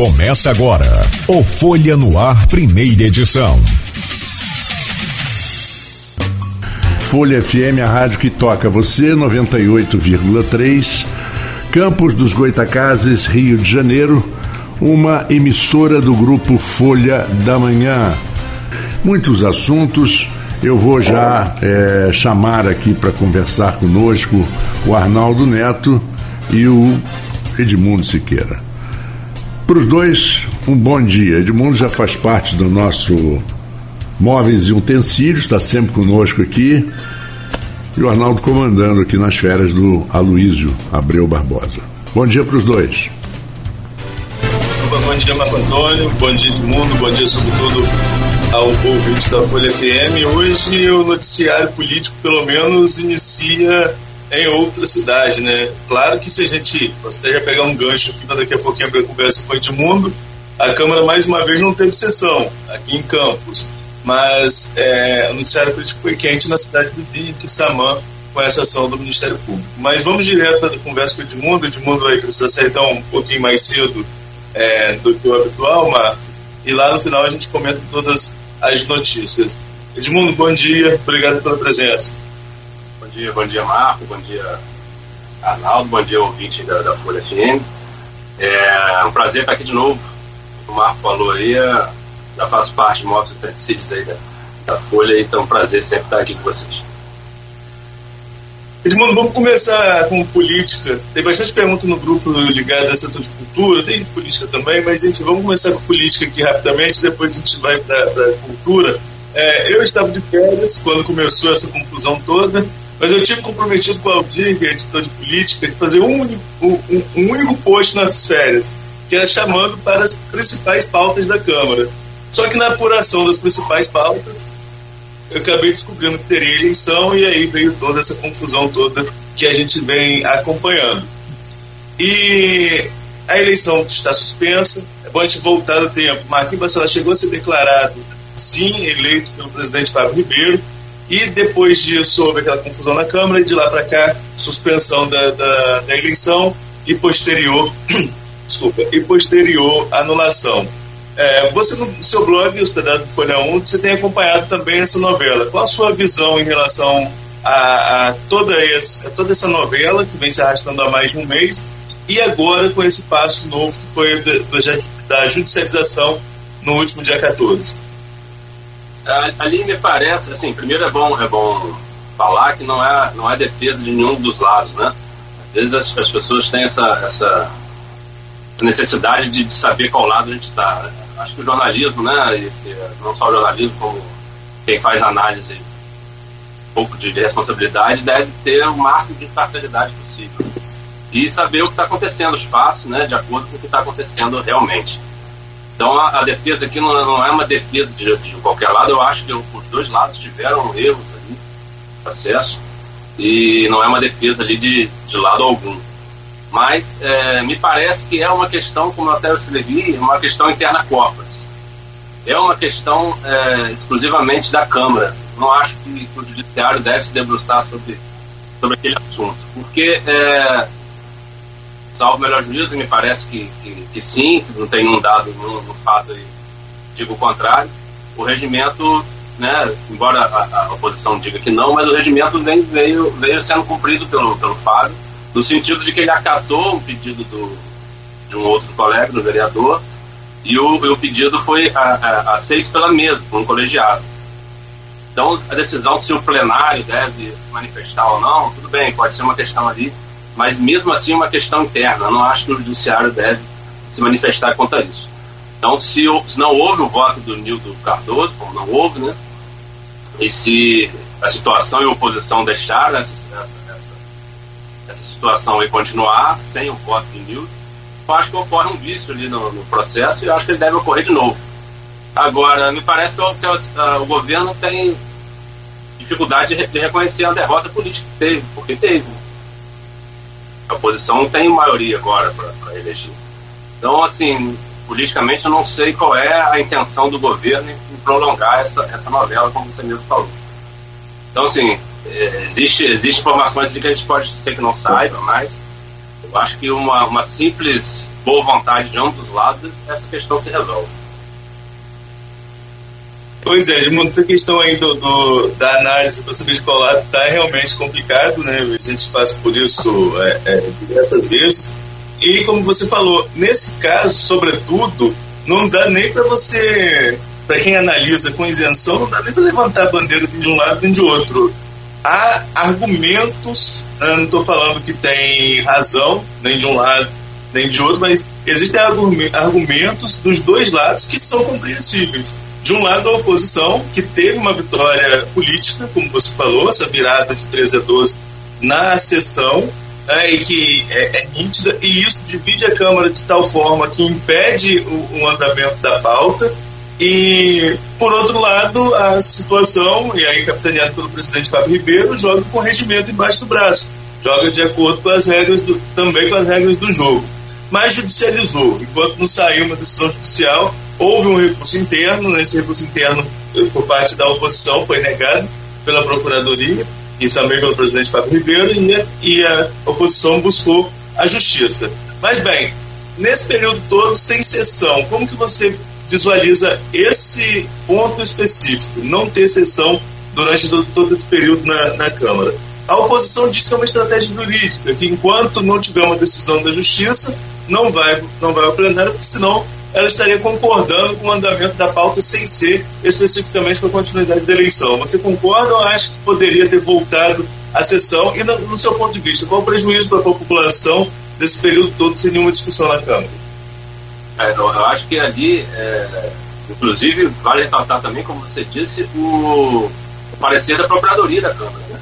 Começa agora o Folha no Ar, primeira edição. Folha FM, a rádio que toca você, 98,3. Campos dos Goitacazes, Rio de Janeiro, uma emissora do grupo Folha da Manhã. Muitos assuntos. Eu vou já é, chamar aqui para conversar conosco o Arnaldo Neto e o Edmundo Siqueira. Para os dois, um bom dia. Edmundo já faz parte do nosso Móveis e Utensílios, está sempre conosco aqui. E o Arnaldo comandando aqui nas férias do Aloísio Abreu Barbosa. Bom dia para os dois. Bom dia, Marco Antônio. Bom dia, Edmundo. Bom dia, sobretudo, ao ouvinte da Folha FM. Hoje o noticiário político, pelo menos, inicia em outra cidade, né? Claro que se a gente, você já pegar um gancho aqui, daqui a pouquinho abrir a conversa com o Edmundo, a Câmara mais uma vez não teve sessão aqui em Campos, mas é, o noticiário político foi quente na cidade vizinha, que Samã, com essa ação do Ministério Público. Mas vamos direto à conversa com o Edmundo, o Edmundo vai precisar sair então um pouquinho mais cedo é, do que o habitual, Marco, e lá no final a gente comenta todas as notícias. Edmundo, bom dia, obrigado pela presença dia, bom dia Marco, bom dia Arnaldo, bom dia ouvinte da, da Folha FM. É um prazer estar aqui de novo. O Marco falou aí, é, já faço parte de Móveis e Utensílios aí da, da Folha, então é um prazer sempre estar aqui com vocês. Edmundo, vamos começar com política. Tem bastante pergunta no grupo ligado a setor de cultura, tem política também, mas enfim, vamos começar com política aqui rapidamente, depois a gente vai para a cultura. É, eu estava de férias quando começou essa confusão toda, mas eu tive comprometido com o Aldir, que é editor de política, de fazer um um, um único post nas férias, que era chamando para as principais pautas da Câmara. Só que na apuração das principais pautas, eu acabei descobrindo que teria eleição e aí veio toda essa confusão toda que a gente vem acompanhando. E a eleição está suspensa, é bom a gente voltar no tempo. Marquinhos Bacelar chegou a ser declarado, sim, eleito pelo presidente Fábio Ribeiro, e depois disso houve aquela confusão na Câmara e de lá para cá suspensão da, da, da, eleição e posterior desculpa e posterior anulação. É, você no seu blog hospedado do Folha 1 você tem acompanhado também essa novela. Qual a sua visão em relação a, a toda essa a toda essa novela que vem se arrastando há mais de um mês e agora com esse passo novo que foi da, da judicialização no último dia 14? Ali me parece, assim, primeiro é bom, é bom falar que não é, não é defesa de nenhum dos lados, né? Às vezes as, as pessoas têm essa, essa necessidade de, de saber qual lado a gente está. Né? Acho que o jornalismo, né, e, e, não só o jornalismo, como quem faz análise um pouco de, de responsabilidade, deve ter o máximo de imparcialidade possível. E saber o que está acontecendo, os passos, né, de acordo com o que está acontecendo realmente. Então a, a defesa aqui não, não, é uma defesa de, de, qualquer lado, eu acho que os dois lados tiveram erros ali, processo, e não é uma defesa ali de, de lado algum. Mas é, me parece que é uma questão, como eu até escrevi, uma questão interna corporis. É uma questão é, exclusivamente da Câmara. Não acho que, que, o Judiciário deve se debruçar sobre, sobre aquele assunto. Porque é, salvo melhor juízo, me parece que, que, que sim, que não tem um dado no, fato e digo o contrário. O regimento, né, embora a, a, oposição diga que não, mas o regimento vem, veio, veio sendo cumprido pelo, pelo Fábio, no sentido de que ele acatou um pedido do, de um outro colega, do vereador, e o, e o pedido foi a, a, aceito pela mesa, por um colegiado. Então, a decisão se o plenário deve se manifestar ou não, tudo bem, pode ser uma questão ali mas mesmo assim é uma questão interna. Eu não acho que o judiciário deve se manifestar contra isso. Então, se, se não houve o voto do Nildo Cardoso, como não houve, né? E se a situação e a oposição deixaram essa, essa, essa, essa situação e continuar sem o voto do Nildo, eu acho que ocorre um vício ali no, no, processo e eu acho que ele deve ocorrer de novo. Agora, me parece que, o, que o, o governo tem dificuldade de, de reconhecer a derrota política que teve, porque teve. A oposição não tem maioria agora para eleger. Então, assim, politicamente eu não sei qual é a intenção do governo em prolongar essa, essa novela, como você mesmo falou. Então, assim, é, existe, existe informações que a gente pode ser que não saiba, mas eu acho que uma, uma simples boa vontade de ambos os lados, essa questão se resolve. Pois é, essa questão aí do, do da análise do saber escolar está realmente complicado, né? A gente passa por isso é, é, diversas vezes. E como você falou, nesse caso, sobretudo, não dá nem para você, para quem analisa com isenção, não dá nem para levantar a bandeira de um lado nem de outro. Há argumentos, né? não estou falando que tem razão, nem de um lado nem de outro, mas existem argumentos dos dois lados que são compreensíveis de um lado a oposição, que teve uma vitória política, como você falou, essa virada de 13 a 12 na sessão, né, e que é, é, nítida, e isso divide a Câmara de tal forma que impede o, o andamento da pauta. E, por outro lado, a situação, e aí capitaneado pelo presidente Fábio Ribeiro, joga com regimento embaixo do braço, joga de acordo com as regras, do, também com as regras do jogo. Mas judicializou, enquanto não saiu uma decisão judicial, Houve um recurso interno, nesse recurso interno, eh, por parte da oposição, foi negado pela Procuradoria e também pelo presidente Fábio Ribeiro, e e a oposição buscou a justiça. Mas, bem, nesse período todo, sem sessão, como que você visualiza esse ponto específico, não ter sessão durante todo, todo esse período na, na Câmara? A oposição diz que é uma estratégia jurídica, que enquanto não tiver uma decisão da Justiça, não vai, não vai ao plenário, porque senão ela estaria concordando com o andamento da pauta sem ser especificamente com a continuidade da eleição. Você concorda ou acha que poderia ter voltado à sessão? E, no, no seu ponto de vista, qual o prejuízo para a população desse período todo sem nenhuma discussão na Câmara? É, eu, acho que ali, é, inclusive, vale ressaltar também, como você disse, o, o parecer da Procuradoria da Câmara. Né?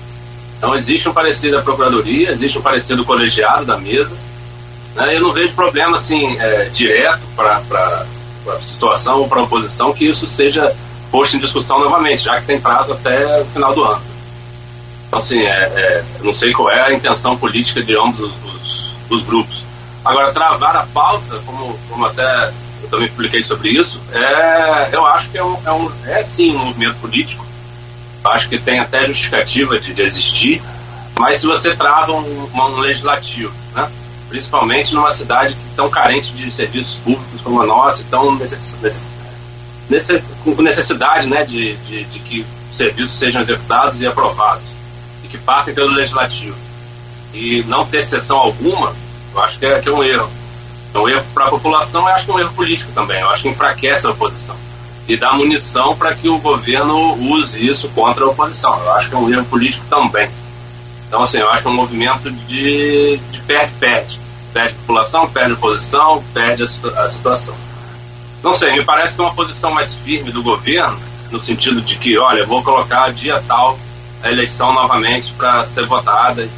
Então, existe um parecer da Procuradoria, existe um parecer do colegiado da mesa né? Eu não vejo problema assim é, direto para a situação ou para a oposição que isso seja posto em discussão novamente, já que tem prazo até o final do ano. Então, assim, é, é, não sei qual é a intenção política de ambos os, os, os, grupos. Agora, travar a pauta, como, como até eu também publiquei sobre isso, é, eu acho que é, um, é, um, é sim um movimento político. Acho que tem até justificativa de, de existir, mas se você trava um, um legislativo, né? Principalmente numa cidade tão carente de serviços públicos como a nossa, tão necess, necess, com necessidade né, de, de, de, que serviços sejam executados e aprovados, e que passem pelo legislativo. E não ter sessão alguma, eu acho que é, que é um erro. É um erro para a população, eu acho que é um erro político também. Eu acho que enfraquece a oposição. E dá munição para que o governo use isso contra a oposição. Eu acho que é um erro político também. Então, assim, eu acho que é um movimento de, de perde-perde. Perde a população, perde a oposição, perde a, a situação. Não sei, me parece que é uma posição mais firme do governo, no sentido de que, olha, vou colocar dia tal a eleição novamente para ser votada.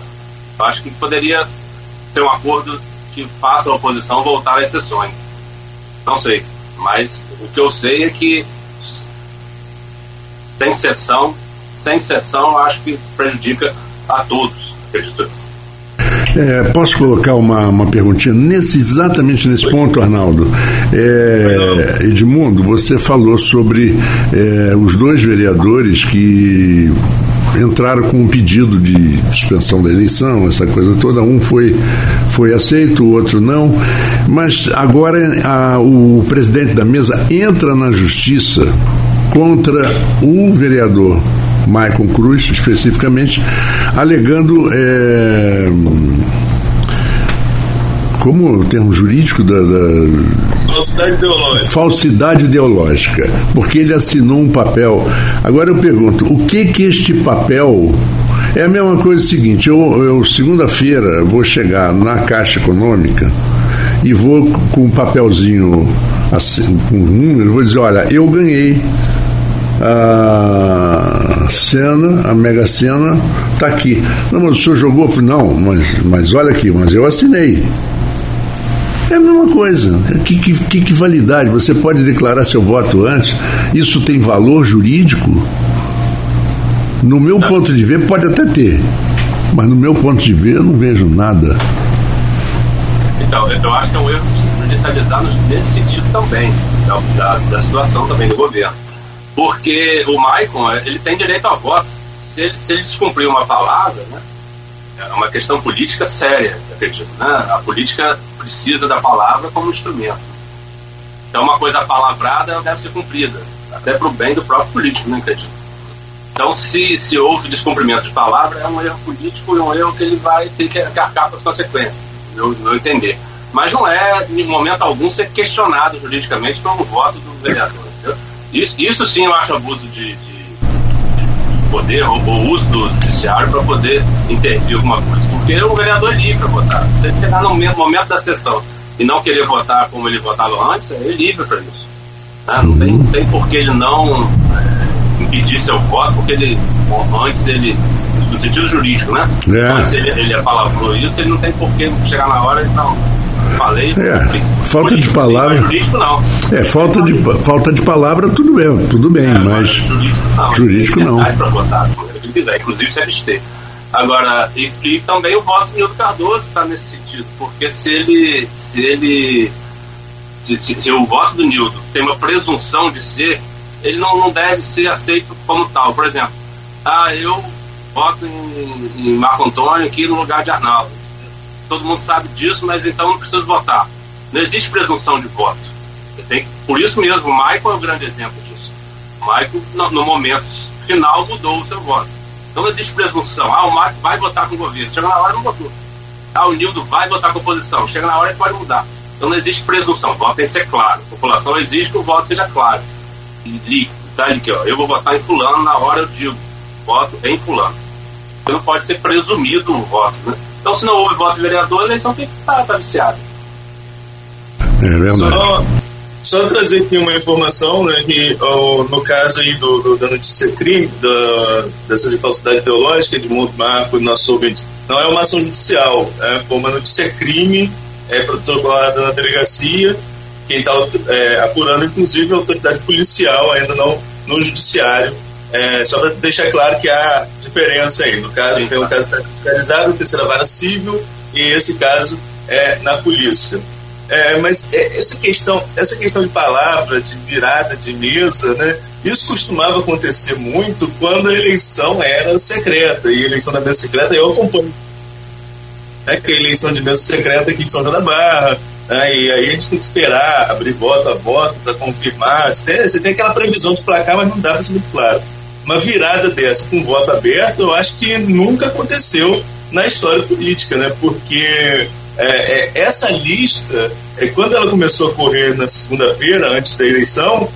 Eu acho que poderia ter um acordo que faça a oposição voltar às sessões. Não sei, mas o que eu sei é que sem sessão, sem sessão, acho que prejudica a todos, é, posso colocar uma, uma perguntinha nesse exatamente nesse ponto, Arnaldo? É, Edmundo, você falou sobre é, os dois vereadores que entraram com um pedido de suspensão da eleição, essa coisa toda. Um foi, foi aceito, o outro não. Mas agora a, o presidente da mesa entra na justiça contra o vereador Maicon Cruz, especificamente, alegando. É, como o termo jurídico da, da falsidade ideológica. Falsidade ideológica, porque ele assinou um papel. Agora eu pergunto, o que que este papel é a mesma coisa seguinte, eu, eu segunda-feira vou chegar na Caixa Econômica e vou com um papelzinho assim, com um número, vou dizer, olha, eu ganhei a cena, a Mega Sena, está aqui. Não, mas o senhor jogou? Não, mas, mas olha aqui, mas eu assinei. É a mesma coisa. Que, que, que, validade? Você pode declarar seu voto antes? Isso tem valor jurídico? No meu ponto de ver, pode até ter. Mas no meu ponto de ver, eu não vejo nada. Então, eu acho que é um erro judicializar nesse sentido também, da, da situação também do governo porque o Maicon ele tem direito a voto. Se ele, se ele descumprir uma palavra, né, é uma questão política séria, acredito. Né? A política precisa da palavra como instrumento. Então, uma coisa palavrada deve ser cumprida, até para o bem do próprio político, né, acredito. Então, se, se houve descumprimento de palavra, é um erro político e um erro que ele vai ter que arcar com as consequências, no meu entender. Mas não é, em momento algum, ser questionado juridicamente pelo voto do vereador. Isso, isso sim eu acho abuso de, de poder ou, ou uso do judiciário para poder intervir alguma coisa. Porque o vereador é livre para votar. Se ele chegar no momento da sessão e não querer votar como ele votava antes, ele é livre para isso. Né? Não, tem, não tem por que ele não é, impedir seu voto, porque ele antes ele no sentido jurídico, né? É. Antes ele, ele apalavrou isso, ele não tem por que chegar na hora e não falei. É, falta de palavra. Jurídico não. É, falta de, falta de palavra, tudo bem, tudo bem, é, mas jurídico não. Jurídico inclusive se abster. Agora, e, e também o voto do Nildo Cardoso está nesse sentido, porque se ele. Se ele se, se, se, o voto do Nildo tem uma presunção de ser, ele não, não deve ser aceito como tal. Por exemplo, ah, eu voto em, em Marco Antônio aqui no lugar de Arnaldo todo mundo sabe disso, mas então não precisa votar. Não existe presunção de voto. Tem, por isso mesmo, o Michael é o grande exemplo disso. O Michael, no, no momento final, mudou o seu voto. Então não existe presunção. Ah, o Michael vai votar com o governo. Chega na hora, não votou. Ah, o Nildo vai votar com a oposição. Chega na hora, ele pode mudar. Então não existe presunção. O voto tem que ser claro. A população exige que o voto seja claro. Líquido. Tá aqui, ó. Eu vou votar em fulano, na hora eu digo. Voto em fulano. Então não pode ser presumido o voto, né? Então, se não houve voto de vereador, a eleição tem que estar tá viciada. É verdade. Só, só, trazer aqui uma informação, né, que oh, no caso aí do, do, da notícia crime, da, dessa de falsidade ideológica de Mundo Marco e nosso ouvinte, não é uma ação judicial, é, foi uma notícia crime é, protocolada na delegacia, quem está é, apurando, inclusive, a autoridade policial, ainda não no judiciário, é, só para deixar claro que há diferença aí. No caso, Sim, tem um caso fiscalizado, terceira vara civil, e esse caso é na polícia. É, mas é, essa questão, essa questão de palavra, de virada de mesa, né? Isso costumava acontecer muito quando a eleição era secreta. E a eleição da mesa secreta eu acompanho. É que a eleição de mesa secreta aqui em São João da Barra, né? e aí a gente tem que esperar, abrir voto a voto para confirmar. Você tem, você tem aquela previsão de placar, mas não dá para ser muito claro uma virada dessa com voto aberto, eu acho que nunca aconteceu na história política, né? Porque é, é, essa lista, é, quando ela começou a correr na segunda-feira, antes da eleição,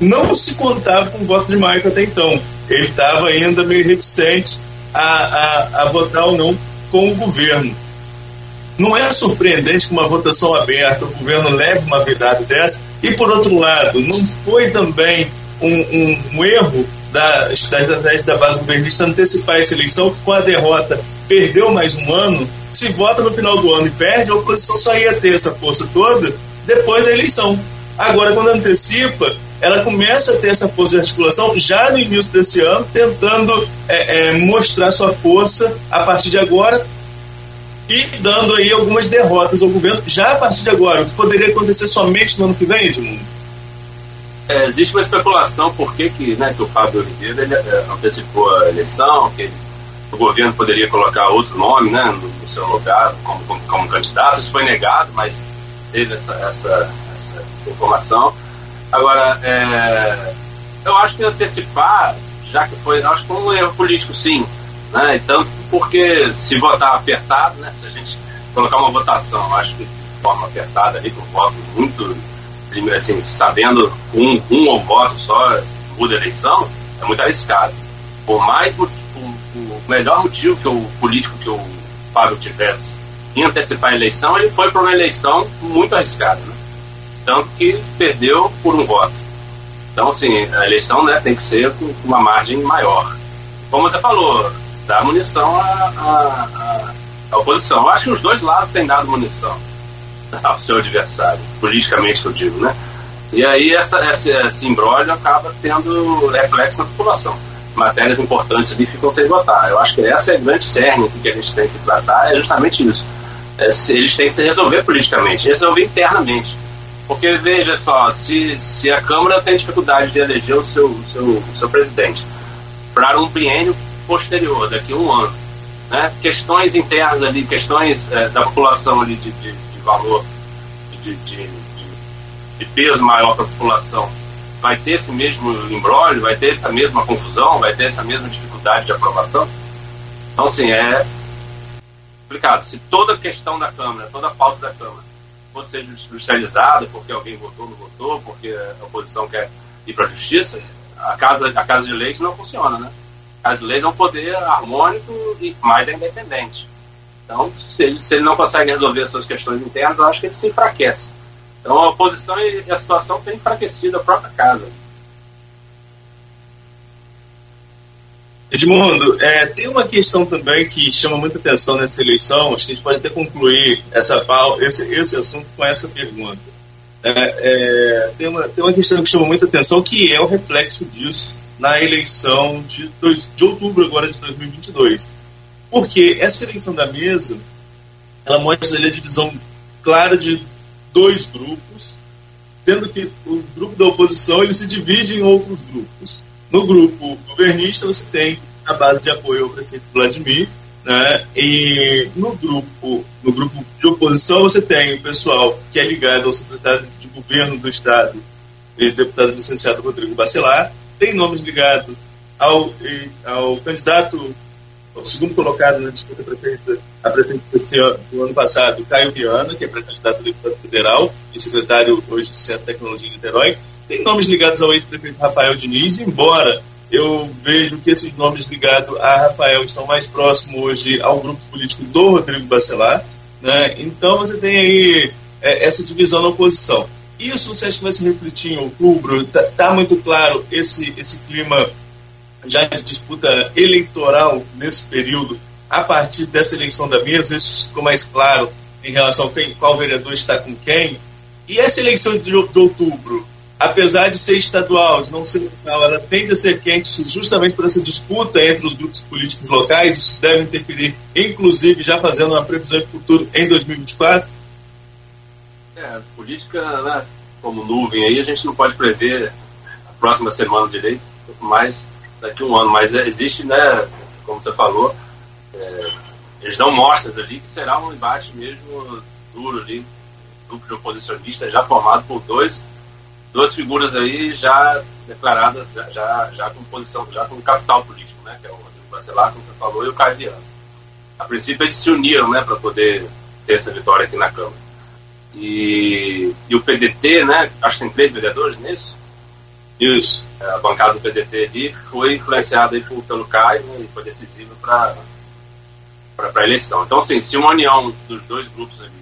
não se contava com o voto de Michael até então. Ele estava ainda meio reticente a, a, a votar ou não com o governo. Não é surpreendente que uma votação aberta, o governo leve uma virada dessa, e por outro lado, não foi também um, um, um erro das, das da base governista antecipar essa eleição, com a derrota perdeu mais um ano, se vota no final do ano e perde, a oposição só ia ter essa força toda depois da eleição. Agora, quando antecipa, ela começa a ter essa força de articulação já no início desse ano, tentando é, é, mostrar sua força a partir de agora e dando aí algumas derrotas ao governo já a partir de agora, o que poderia acontecer somente no ano que vem, Edmundo? É, existe uma especulação por que, que, né, que o Fábio Oliveira ele, é, antecipou a eleição, que o governo poderia colocar outro nome né, no, no seu lugar como, como, como, candidato. Isso foi negado, mas teve essa, essa, essa, essa informação. Agora, é, eu acho que antecipar, já que foi, acho que foi um erro político, sim. Né, tanto porque se votar apertado, né, se a gente colocar uma votação, acho que de forma apertada ali, com voto muito assim, sabendo um, um ou voto só muda a eleição, é muito arriscado. Por mais o, o, melhor motivo que o político que o Fábio tivesse em antecipar a eleição, ele foi para uma eleição muito arriscada. Né? Tanto que perdeu por um voto. Então, assim, a eleição né, tem que ser com uma margem maior. Como você falou, dá munição à, à, à oposição. Eu acho que os dois lados têm dado munição ao seu adversário, politicamente eu digo, né? E aí essa, essa, esse imbróglio acaba tendo reflexo na população. Matérias importantes ali ficam sem votar. Eu acho que essa é a grande cerne que a gente tem que tratar, é justamente isso. É, eles têm que se resolver politicamente, resolver internamente. Porque veja só, se, se a Câmara tem dificuldade de eleger o seu, seu, seu presidente para um biênio posterior, daqui a um ano, né, questões internas ali, questões é, da população ali de, de valor, de, de, de, peso maior para a população, vai ter esse mesmo embrólio, vai ter essa mesma confusão, vai ter essa mesma dificuldade de aprovação? Então, assim, é complicado. Se toda questão da Câmara, toda a pauta da Câmara fosse judicializada porque alguém votou, não votou, porque a oposição quer ir para a justiça, a casa, a casa de leite não funciona, né? A casa de leite é um poder harmônico e mais é independente. Então, se ele, se ele não consegue resolver as suas questões internas, eu acho que ele se enfraquece. Então, a oposição e a situação tem enfraquecido a própria casa. Edmundo, é, tem uma questão também que chama muita atenção nessa eleição, acho que a gente pode até concluir essa, esse, esse assunto com essa pergunta. É, é, tem, uma, tem uma questão que chama muita atenção, que é o reflexo disso na eleição de, dois, de outubro agora de 2022. Porque essa eleição da mesa, ela mostra ali a divisão clara de dois grupos, sendo que o grupo da oposição ele se divide em outros grupos. No grupo governista, você tem a base de apoio ao prefeito Vladimir, né? E no grupo, no grupo de oposição, você tem o pessoal que é ligado ao secretário de governo do Estado e deputado licenciado Rodrigo Bacelar, tem nomes ligados ao, ao candidato, ao segundo colocado na disputa prefeita, a prefeita do ano passado, Caio Viana, que é pré-candidato a deputado federal e secretário hoje de Ciência e Tecnologia de Niterói, tem nomes ligados ao ex-prefeito Rafael Diniz, embora eu vejo que esses nomes ligados a Rafael estão mais próximos hoje ao grupo político do Rodrigo Bacelar. Né? Então você tem aí é, essa divisão na oposição. Isso você acha que vai se refletir em outubro? Está tá muito claro esse, esse clima já de disputa eleitoral nesse período, a partir dessa eleição da mesa, isso ficou mais claro em relação a quem, qual vereador está com quem. E essa eleição de, de outubro, apesar de ser estadual, de não ser local, ela tende a ser quente justamente por essa disputa entre os grupos políticos locais. Isso deve interferir, inclusive, já fazendo uma previsão de futuro em 2024? É, política, né, como nuvem aí, a gente não pode prever a próxima semana direito, mais daqui a um ano. Mas existe, né, como você falou, é, eles dão mostras ali que será um embate mesmo duro ali, grupo de oposicionistas já formado por dois duas figuras aí já declaradas, já, já, já com posição, já com capital político, né? Que é o Rodrigo Bacelar, como você falou, e o Caio Viana. A princípio eles se uniram, né, para poder ter essa vitória aqui na Câmara. E, e o PDT, né, acho que tem três vereadores nisso. Isso. É, a bancada do PDT ali foi influenciada aí pelo Caio né, e foi decisiva para a eleição. Então, assim, se uma união dos dois grupos ali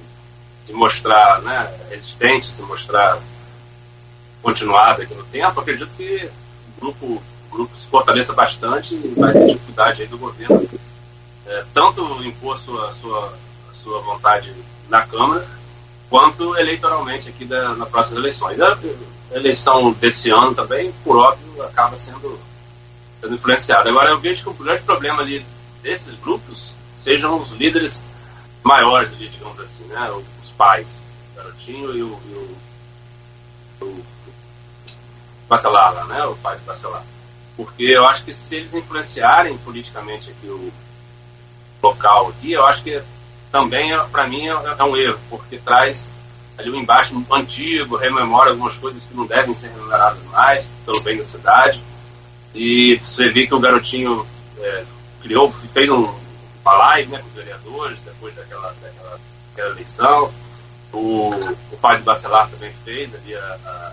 se mostrar né, resistente, se mostrar continuada aqui no tempo, acredito que o grupo, o grupo se fortaleça bastante e vai ter dificuldade aí do governo é, tanto impor sua, sua, sua vontade na Câmara, quanto eleitoralmente aqui da, nas próximas eleições. A, eleição desse ano também, por óbvio, acaba sendo, sendo influenciada. Agora, eu vejo que o grande problema ali desses grupos sejam os líderes maiores ali, digamos assim, né? os pais, o garotinho e o, e o, o Bacelar, né? O pai de Bacelar. Porque eu acho que se eles influenciarem politicamente aqui o local aqui, eu acho que também, para mim, é, é um erro, porque traz ali embaixo antigo, rememora algumas coisas que não devem ser remuneradas mais, pelo bem da cidade. E você vê que o garotinho é, criou, fez um, uma live né, com os vereadores depois daquela, daquela, daquela eleição. O, o pai de Bacelar também fez ali a, a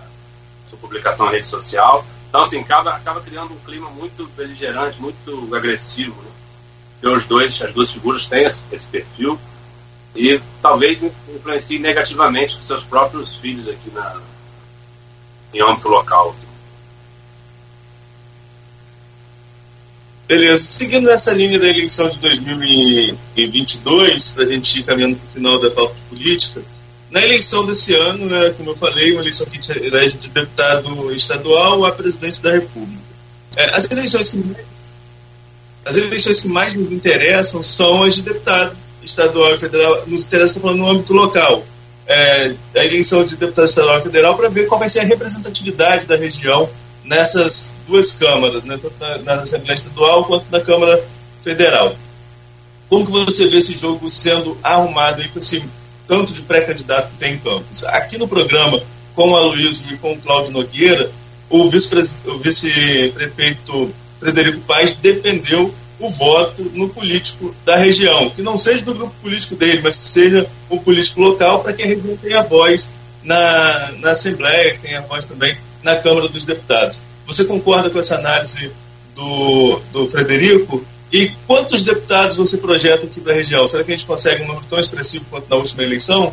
sua publicação na rede social. Então, assim, acaba, acaba criando um clima muito beligerante, muito agressivo. Né? E os dois, as duas figuras têm esse, esse perfil e talvez influencie negativamente os seus próprios filhos aqui na, em âmbito local. Beleza. Seguindo essa linha da eleição de 2022, para a gente ir caminhando para o final da pauta política, na eleição desse ano, né, como eu falei, uma eleição que elege de deputado estadual a presidente da República. É, as, eleições que mais, as eleições que mais nos interessam são as de deputado estadual e federal. Nos interessa, estou falando no âmbito local. É, a eleição de deputado estadual e federal para ver qual vai ser a representatividade da região nessas duas câmaras, né, tanto na, na Assembleia Estadual quanto na Câmara Federal. Como que você vê esse jogo sendo arrumado aí com esse tanto de pré-candidato que tem em Campos? Aqui no programa, com o Aloysio e com o Cláudio Nogueira, o vice-prefeito Frederico Paes defendeu o voto no político da região, que não seja do grupo político dele, mas que seja o político local, para que a região tenha voz na, na Assembleia, tenha voz também na Câmara dos Deputados. Você concorda com essa análise do, do Frederico? E quantos deputados você projeta aqui para a região? Será que a gente consegue um número tão expressivo quanto na última eleição?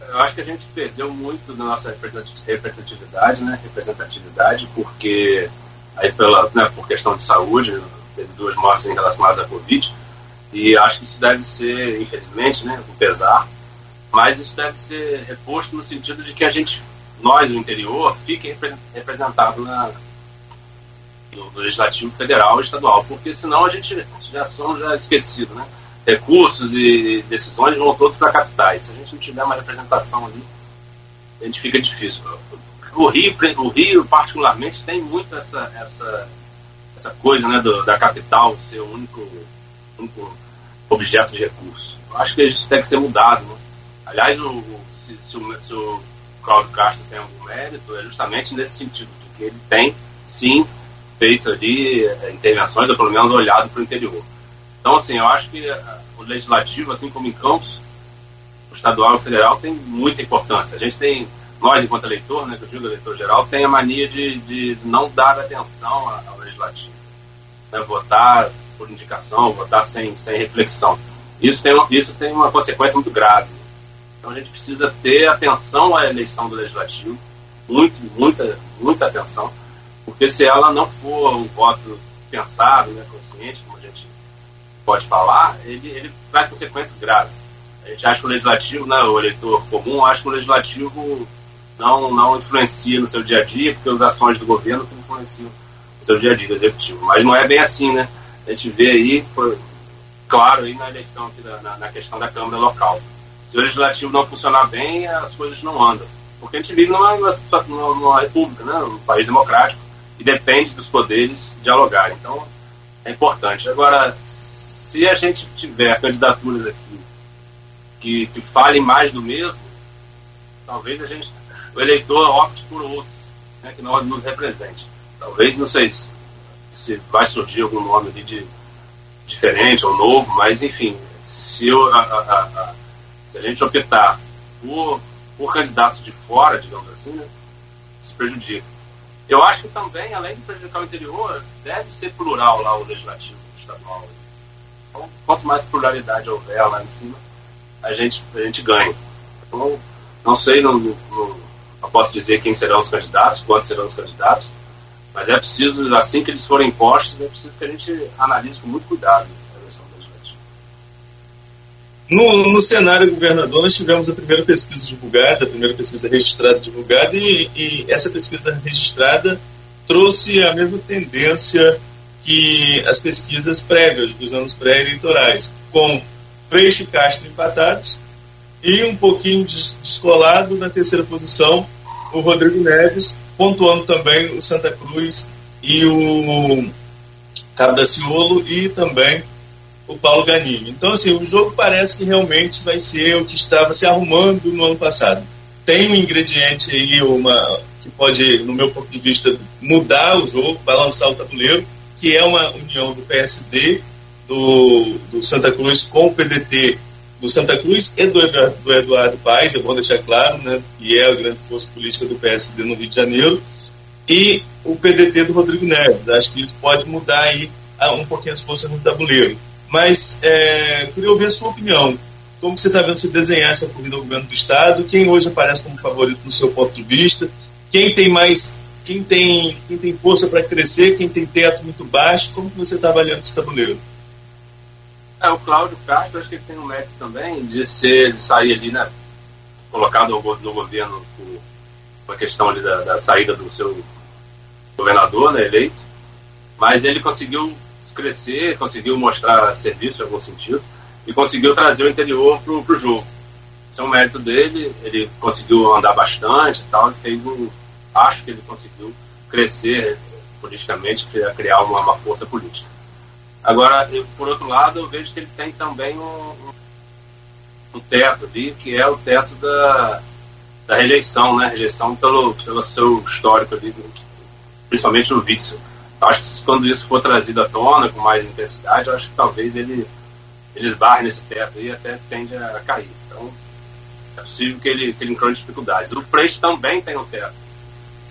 Eu acho que a gente perdeu muito da nossa representatividade, né? representatividade, porque aí pela, né, por questão de saúde, teve duas mortes relacionadas à Covid, e acho que isso deve ser, infelizmente, né, com pesar, mas isso deve ser reposto no sentido de que a gente, nós, do interior, fique representado na, no, no Legislativo Federal e Estadual, porque senão a gente já somos já esquecidos, né? Recursos e decisões vão todos para capitais. Se a gente não tiver uma representação ali, a gente fica difícil. O Rio, o Rio particularmente, tem muito essa, essa, essa coisa né, do, da capital ser o único, único objeto de recurso. Eu acho que isso tem que ser mudado. Né? Aliás, o, se, se, o, se o Cláudio Castro tem algum mérito, é justamente nesse sentido, que ele tem, sim, feito ali é, intervenções, ou pelo menos olhado para o interior. Então, assim, eu acho que é, o legislativo, assim como em Campos, o estadual e o federal, tem muita importância. A gente tem nós, enquanto eleitor, né, que eu digo eleitor geral, tem a mania de, de não dar atenção ao legislativo. Né, votar por indicação, votar sem, sem reflexão. Isso tem, isso tem uma consequência muito grave. Então a gente precisa ter atenção à eleição do legislativo, muito, muita, muita atenção, porque se ela não for um voto pensado, né, consciente, como a gente pode falar, ele, ele traz consequências graves. A gente acha que o legislativo, né, o eleitor comum, acha que o legislativo não, não influencia no seu dia a dia, porque as ações do governo que influenciam no seu dia a dia do executivo. Mas não é bem assim, né? A gente vê aí, por, claro, aí na eleição, aqui da, na, na, questão da Câmara local. Se o legislativo não funcionar bem, as coisas não andam. Porque a gente vive numa, numa, numa república, né? um país democrático, e depende dos poderes dialogar. Então, é importante. Agora, se a gente tiver candidaturas aqui que, que falem mais do mesmo, talvez a gente o eleitor opte por outros, né, que não nos represente. Talvez, não sei se, se vai surgir algum nome ali de diferente ou novo, mas enfim, se, eu, a, a, a, se a gente optar por, por candidatos de fora, digamos assim, né, se prejudica. Eu acho que também, além de prejudicar o interior, deve ser plural lá o legislativo estadual. Então, quanto mais pluralidade houver lá em cima, a gente, a gente ganha. Então, não sei no, no, não posso dizer quem serão os candidatos, quantos serão os candidatos, mas é preciso, assim que eles forem postos, é preciso que a gente analise com muito cuidado a eleição legislativa. No, no cenário governador, nós tivemos a primeira pesquisa divulgada, a primeira pesquisa registrada divulgada, e, e essa pesquisa registrada trouxe a mesma tendência que as pesquisas prévias, dos anos pré-eleitorais, com Freixo e Castro empatados, e um pouquinho descolado na terceira posição o Rodrigo Neves, pontuando também o Santa Cruz e o Cabo da Ciolo e também o Paulo Ganini. Então, assim, o jogo parece que realmente vai ser o que estava se arrumando no ano passado. Tem um ingrediente aí, uma que pode, no meu ponto de vista, mudar o jogo, balançar o tabuleiro, que é uma união do PSD, do, do Santa Cruz com o PDT do Santa Cruz e do Eduardo, do Eduardo Paes, é bom deixar claro, né, que é a grande força política do PSD no Rio de Janeiro, e o PDT do Rodrigo Neves. Acho que eles podem mudar aí um pouquinho as forças no tabuleiro. Mas é, queria ouvir a sua opinião. Como você está vendo se desenhar essa corrida ao governo do Estado? Quem hoje aparece como favorito no seu ponto de vista? Quem tem mais, quem tem, quem tem força para crescer? Quem tem teto muito baixo? Como você está avaliando esse tabuleiro? É, o Cláudio Castro, acho que ele tem um mérito também de ser, de sair ali, né, colocado no, no governo com a questão ali da, da, saída do seu governador, né, eleito, mas ele conseguiu crescer, conseguiu mostrar serviço em algum sentido e conseguiu trazer o interior para o jogo. Isso é um mérito dele, ele conseguiu andar bastante e tal, e fez acho que ele conseguiu crescer politicamente, criar uma, uma força política. Agora, eu, por outro lado, eu vejo que ele tem também um, um teto ali, que é o teto da, da rejeição, né? Rejeição pelo, pelo seu histórico ali, principalmente no vício. Acho que quando isso for trazido à tona com mais intensidade, eu acho que talvez ele, ele esbarre nesse teto e até tende a cair. Então, é possível que ele, que ele encontre dificuldades. O Freixo também tem um teto.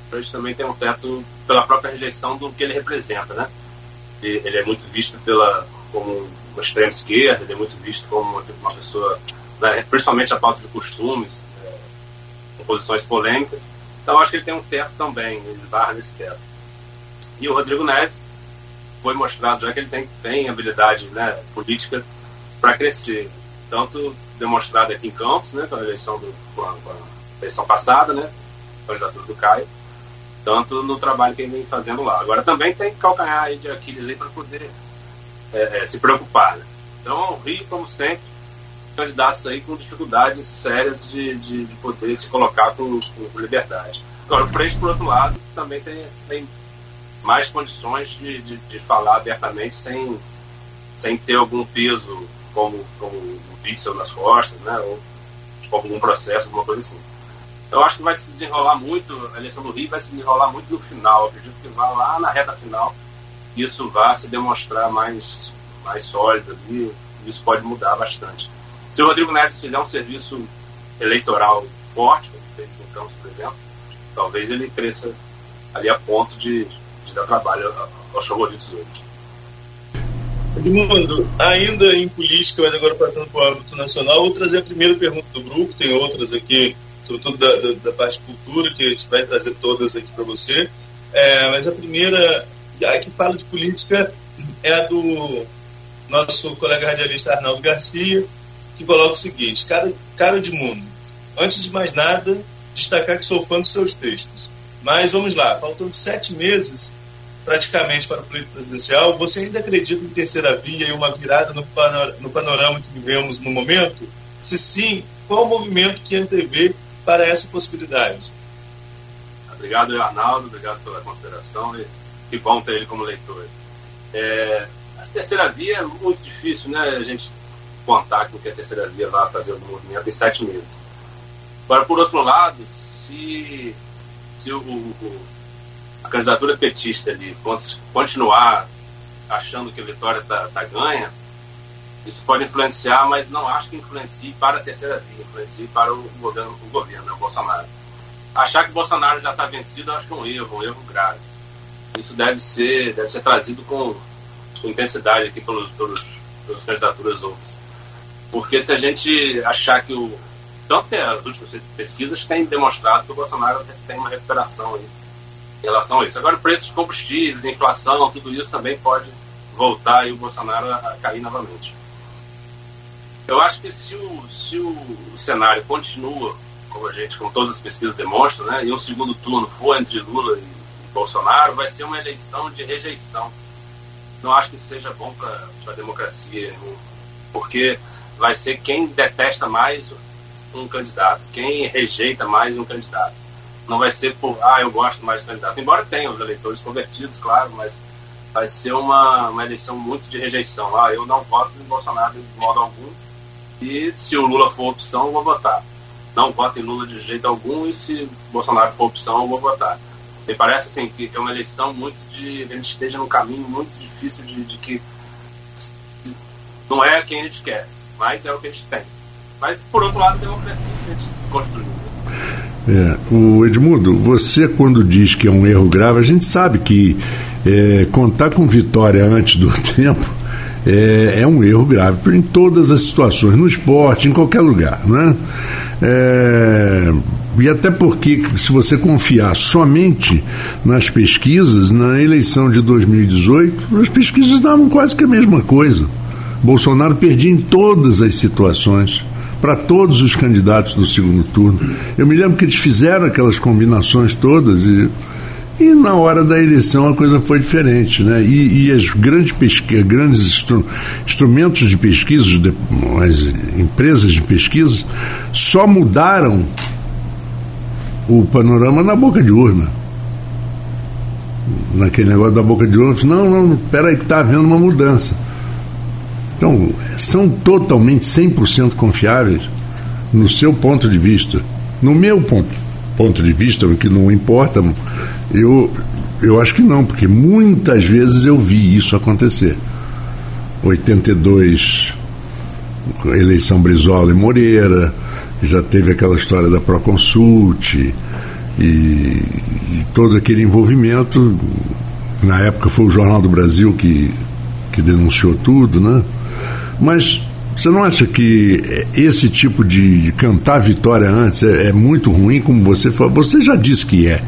O Freixo também tem um teto pela própria rejeição do que ele representa, né? Ele é muito visto pela, como uma extrema esquerda, ele é muito visto como uma, pessoa, né, principalmente a pauta de costumes, é, com posições polêmicas. Então, acho que ele tem um teto também, ele esbarra nesse teto. E o Rodrigo Neves foi mostrado já que ele tem, tem habilidade né, política para crescer. Tanto demonstrado aqui em Campos, né, com a eleição, do, com a, com a eleição passada, né, candidatura do Caio, tanto no trabalho que ele vem fazendo lá. Agora também tem calcanhar de Aquiles aí para poder é, é, se preocupar. Né? Então, o Rio, como sempre, candidatos aí com dificuldades sérias de, de, de poder se colocar com, com, liberdade. Agora, o Freixo, por outro lado, também tem, tem mais condições de, de, de, falar abertamente sem, sem ter algum peso como, como um pixel nas costas, né? ou algum processo, alguma coisa assim. Eu acho que vai se desenrolar muito, a eleição do Rio vai se desenrolar muito no final. Eu acredito que vai lá na reta final isso vai se demonstrar mais, mais sólido ali, isso pode mudar bastante. Se o Rodrigo Neves fizer um serviço eleitoral forte, como fez no Campos, por exemplo, talvez ele cresça ali a ponto de, de dar trabalho aos favoritos hoje. Edmundo, ainda em política, mas agora passando para o âmbito nacional, vou trazer a primeira pergunta do grupo, tem outras aqui, sobretudo da, da, da parte de cultura, que a gente vai trazer todas aqui para você. É, mas a primeira, já que fala de política, é a do nosso colega radialista Arnaldo Garcia, que coloca o seguinte: cara, cara de mundo, antes de mais nada, destacar que sou fã dos seus textos. Mas vamos lá, faltando sete meses praticamente para o pleito presidencial, você ainda acredita em terceira via e uma virada no, no panorama que vivemos no momento? Se sim, qual o movimento que antevê para essa possibilidade? Obrigado, Arnaldo, obrigado pela consideração e que bom ter ele como leitor. É, a terceira via é muito difícil, né? A gente contar com que a terceira via vai fazer o movimento em sete meses. Agora, por outro lado, se, se o, o, a candidatura petista ali continuar achando que a vitória está tá ganha, isso pode influenciar, mas não acho que influencie para a terceira via, influencie para o governo, o governo, né, o Bolsonaro. Achar que o Bolsonaro já está vencido, acho que é um erro, um erro grave. Isso deve ser, deve ser trazido com, intensidade aqui pelos, pelos, pelas candidaturas outras. Porque se a gente achar que o. Tanto que as últimas pesquisas têm demonstrado que o Bolsonaro tem uma recuperação aí em relação a isso. Agora, o preço de combustíveis, inflação, tudo isso também pode voltar e o Bolsonaro a cair novamente. Eu acho que se o, se o cenário continua, como a gente, como todas as pesquisas demonstram, né, e o segundo turno for entre Lula e Bolsonaro, vai ser uma eleição de rejeição. Não acho que isso seja bom para a democracia, porque vai ser quem detesta mais um candidato, quem rejeita mais um candidato. Não vai ser por, ah, eu gosto mais do candidato. Embora tenha os eleitores convertidos, claro, mas vai ser uma, uma eleição muito de rejeição. Ah, eu não voto em Bolsonaro de modo algum. E se o Lula for opção, eu vou votar. Não voto em Lula de jeito algum e se Bolsonaro for opção, eu vou votar. Me parece assim que é uma eleição muito de. A gente esteja num caminho muito difícil de, de que não é quem a gente quer, mas é o que a gente tem. Mas, por outro lado, a democracia que a gente construiu. É, o Edmundo, você quando diz que é um erro grave, a gente sabe que é, contar com vitória antes do tempo é, é, um erro grave em todas as situações, no esporte, em qualquer lugar, né? É, e até porque, se você confiar somente nas pesquisas, na eleição de 2018, as pesquisas davam quase que a mesma coisa. Bolsonaro perdia em todas as situações, para todos os candidatos do segundo turno. Eu me lembro que eles fizeram aquelas combinações todas e, e na hora da eleição a coisa foi diferente. Né? E, e as grandes, pesquisas, grandes instru, instrumentos de pesquisa, as empresas de pesquisa, só mudaram o panorama na boca de urna. naquele negócio da boca de ouro, não, não, peraí que está havendo uma mudança. Então, são totalmente 100% confiáveis no seu ponto de vista. No meu ponto, ponto de vista, que não importa, eu, eu acho que não, porque muitas vezes eu vi isso acontecer. 82, eleição Brizola e Moreira, já teve aquela história da Proconsult e, e todo aquele envolvimento. Na época foi o Jornal do Brasil que, que denunciou tudo, né? Mas você não acha que esse tipo de cantar vitória antes é, é, muito ruim, como você falou? Você já disse que é,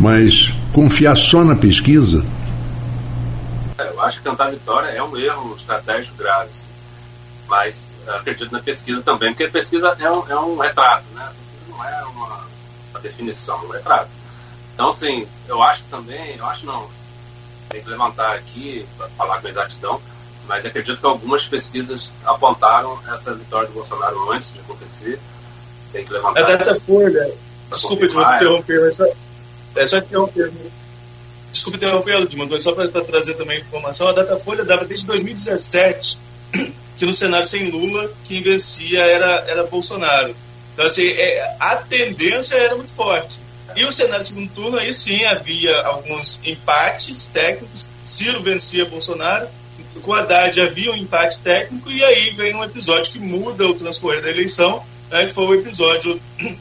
mas confiar só na pesquisa? É, eu acho que cantar vitória é um erro estratégico grave. Mas acredito na pesquisa também, porque a pesquisa é um, é um retrato, né? A pesquisa não é uma, uma definição, é um retrato. Então, assim, eu acho também, eu acho não, tem que levantar aqui, falar com exatidão, mas acredito que algumas pesquisas apontaram essa vitória do Bolsonaro antes de acontecer. Tem que levantar. A Datafolha, desculpe te interromper, mas só, é só interromper. Desculpe interromper, Ludmila, mas só para trazer também informação, a Datafolha dava desde 2017 que no cenário sem Lula, quem vencia era, era Bolsonaro. Então, assim, é, a tendência era muito forte. E o cenário segundo turno, aí sim havia alguns empates técnicos. Ciro vencia Bolsonaro, com Haddad havia um empate técnico e aí vem um episódio que muda o transcorrer da eleição, né, que foi o episódio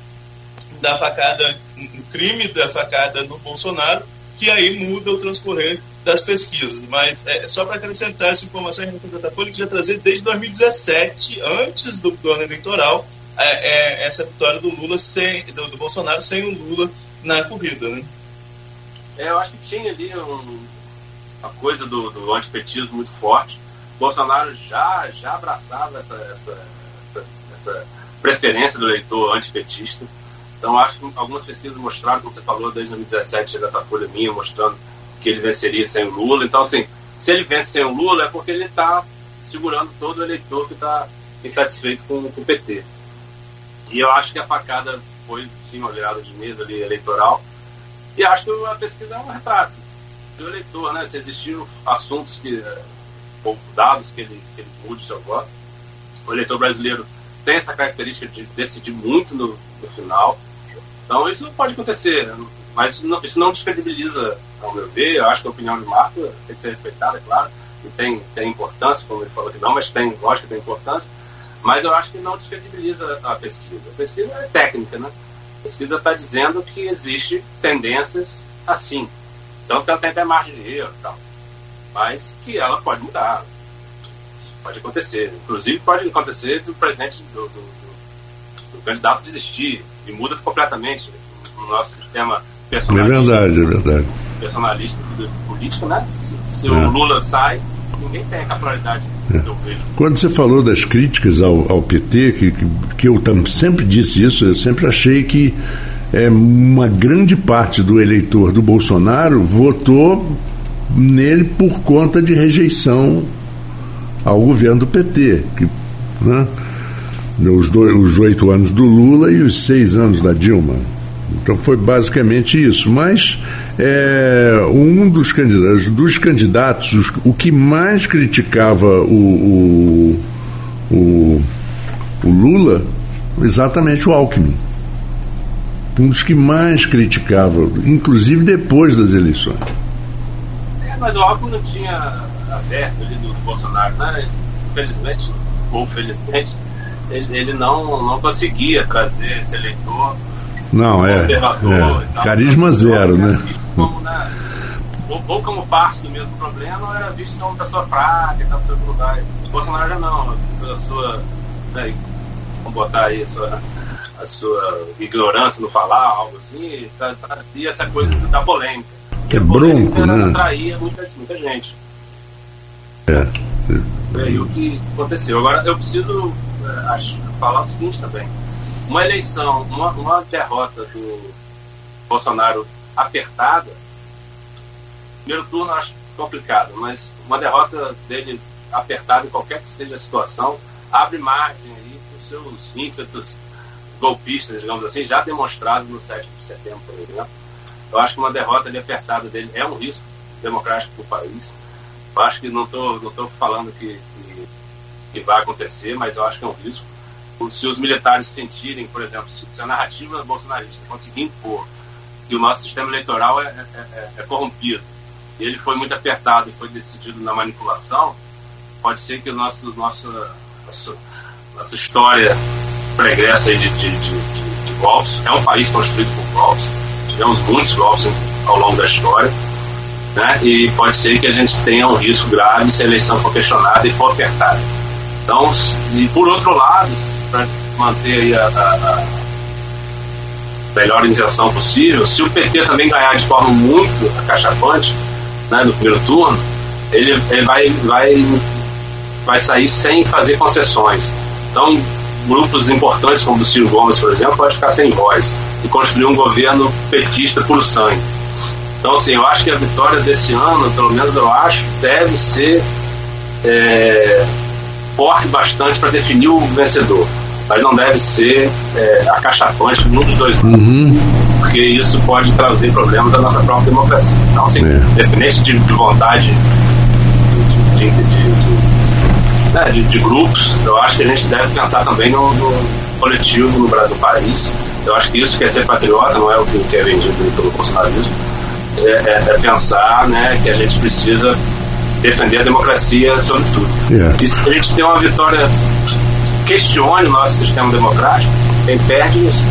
da facada, o crime da facada no Bolsonaro, que aí muda o transcorrer das pesquisas. Mas é, só para acrescentar essa informação em relação à Folha, que já trazer desde 2017, antes do, do ano eleitoral, é, é, essa vitória do Lula sem, do, do, Bolsonaro sem o Lula na corrida. Né? É, eu acho que tinha ali um, a coisa do, do antipetismo muito forte. Bolsonaro já, já abraçava essa, essa, essa preferência do eleitor antipetista. Então, acho que algumas pesquisas mostraram, como você falou, desde 2017, a Datafolha minha, mostrando que ele venceria sem o Lula. Então, assim, se ele vence sem o Lula, é porque ele está segurando todo o eleitor que está insatisfeito com, com, o PT. E eu acho que a facada foi, sim, uma virada de mesa ali eleitoral. E acho que a pesquisa é um retrato do eleitor, né? Se existiram assuntos que, eh, ou dados que ele, que ele mude seu voto. O eleitor brasileiro tem essa característica de decidir muito no, no final. Então isso pode acontecer, mas isso não, isso não descredibiliza, ao meu ver. Eu acho que a opinião de Marco tem que ser respeitada, é claro, e tem, tem importância, como ele falou que não, mas tem, lógico que tem importância. Mas eu acho que não descredibiliza a pesquisa. A pesquisa é técnica, né? A pesquisa está dizendo que existe tendências assim. Tanto que ela tem até margem de erro e tal. Mas que ela pode mudar. Isso pode acontecer. Inclusive pode acontecer do presidente do, do, do, do candidato desistir e muda completamente no nosso sistema personalista. É verdade, é verdade. Personalista político, né? Se, se é. o Lula sai, ninguém tem a capilaridade é. Quando você falou das críticas ao, ao PT, que, que, que eu sempre disse isso, eu sempre achei que é, uma grande parte do eleitor do Bolsonaro votou nele por conta de rejeição ao governo do PT. Que, né, os, dois, os oito anos do Lula e os seis anos da Dilma. Então foi basicamente isso. Mas é, um dos candidatos, dos candidatos os, o que mais criticava o, o, o, o Lula, exatamente o Alckmin um dos que mais criticava, inclusive depois das eleições. É, mas o Alckmin não tinha aberto ali do Bolsonaro, né? Infelizmente, ou felizmente, ele, ele não, não conseguia trazer esse eleitor não, é, é. Carisma zero, né? Como, né? Ou, ou, como parte do mesmo problema, ou era visto como pessoa fraca tal, seu lugar. O Bolsonaro já não, pela sua. Né, vamos botar aí a sua a sua ignorância no falar, algo assim, trazia tá, tá, essa coisa da polêmica. Que é bronco, né? atraía muita, muita gente. É. Foi aí o que aconteceu. Agora, eu preciso é, acho, falar o seguinte também. Uma eleição, uma, uma derrota do Bolsonaro apertada, primeiro turno acho complicado, mas uma derrota dele apertada em qualquer que seja a situação, abre margem aí para os seus ímpetos golpistas, digamos assim, já demonstrados no 7 de setembro, por exemplo. Eu acho que uma derrota ali apertada dele é um risco democrático para o país. Eu acho que não estou não tô falando que, que, que, vai acontecer, mas eu acho que é um risco. Se os militares sentirem, por exemplo, se a narrativa bolsonarista conseguir impor que o nosso sistema eleitoral é, é, é, é corrompido, e ele foi muito apertado e foi decidido na manipulação, pode ser que o nosso, nosso, nosso nossa história pregressa de, de, de, de, golpes, é um país construído por golpes, tivemos muitos golpes ao longo da história, né? e pode ser que a gente tenha um risco grave se a eleição for questionada e for apertada. Então, e por outro lado, para manter a, a, a melhor iniciação possível, se o PT também ganhar de forma muito acachapante né, no primeiro turno, ele, ele vai, vai, vai sair sem fazer concessões. Então, grupos importantes como o do Ciro Gomes, por exemplo, pode ficar sem voz e construir um governo petista por sangue. Então, assim, eu acho que a vitória desse ano, pelo menos eu acho, deve ser é, forte bastante para definir o vencedor. Mas não deve ser é, acachapante nenhum dos dois lados. Uhum. Porque isso pode trazer problemas à nossa própria democracia. Então, assim, é. independente de, de vontade de, de, de né, de, de, grupos, eu acho que a gente deve pensar também no, no coletivo no Brasil, do país. Eu acho que isso quer ser patriota, não é o que é vendido pelo bolsonarismo. É, é, é, pensar né, que a gente precisa defender a democracia sobre tudo. Yeah. É. E se a gente tem uma vitória, questione o nosso sistema democrático, quem perde isso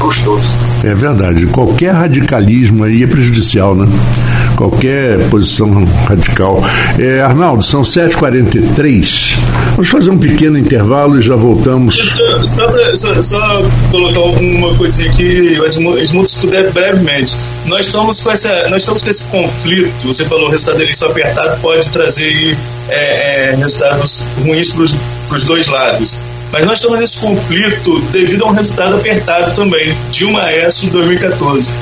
somos todos. É verdade. Qualquer radicalismo aí é prejudicial, né? Qualquer posição radical. É, Arnaldo, são 7h43. Vamos fazer um pequeno intervalo e já voltamos. Só, só, só, só colocar uma coisinha aqui, Edmundo, se puder brevemente. Nós estamos com essa, nós estamos com esse conflito. Você falou o resultado da eleição apertado pode trazer é, é, resultados ruins para os dois lados. Mas nós estamos nesse conflito devido a um resultado apertado também, Dilma Aécio em 2014.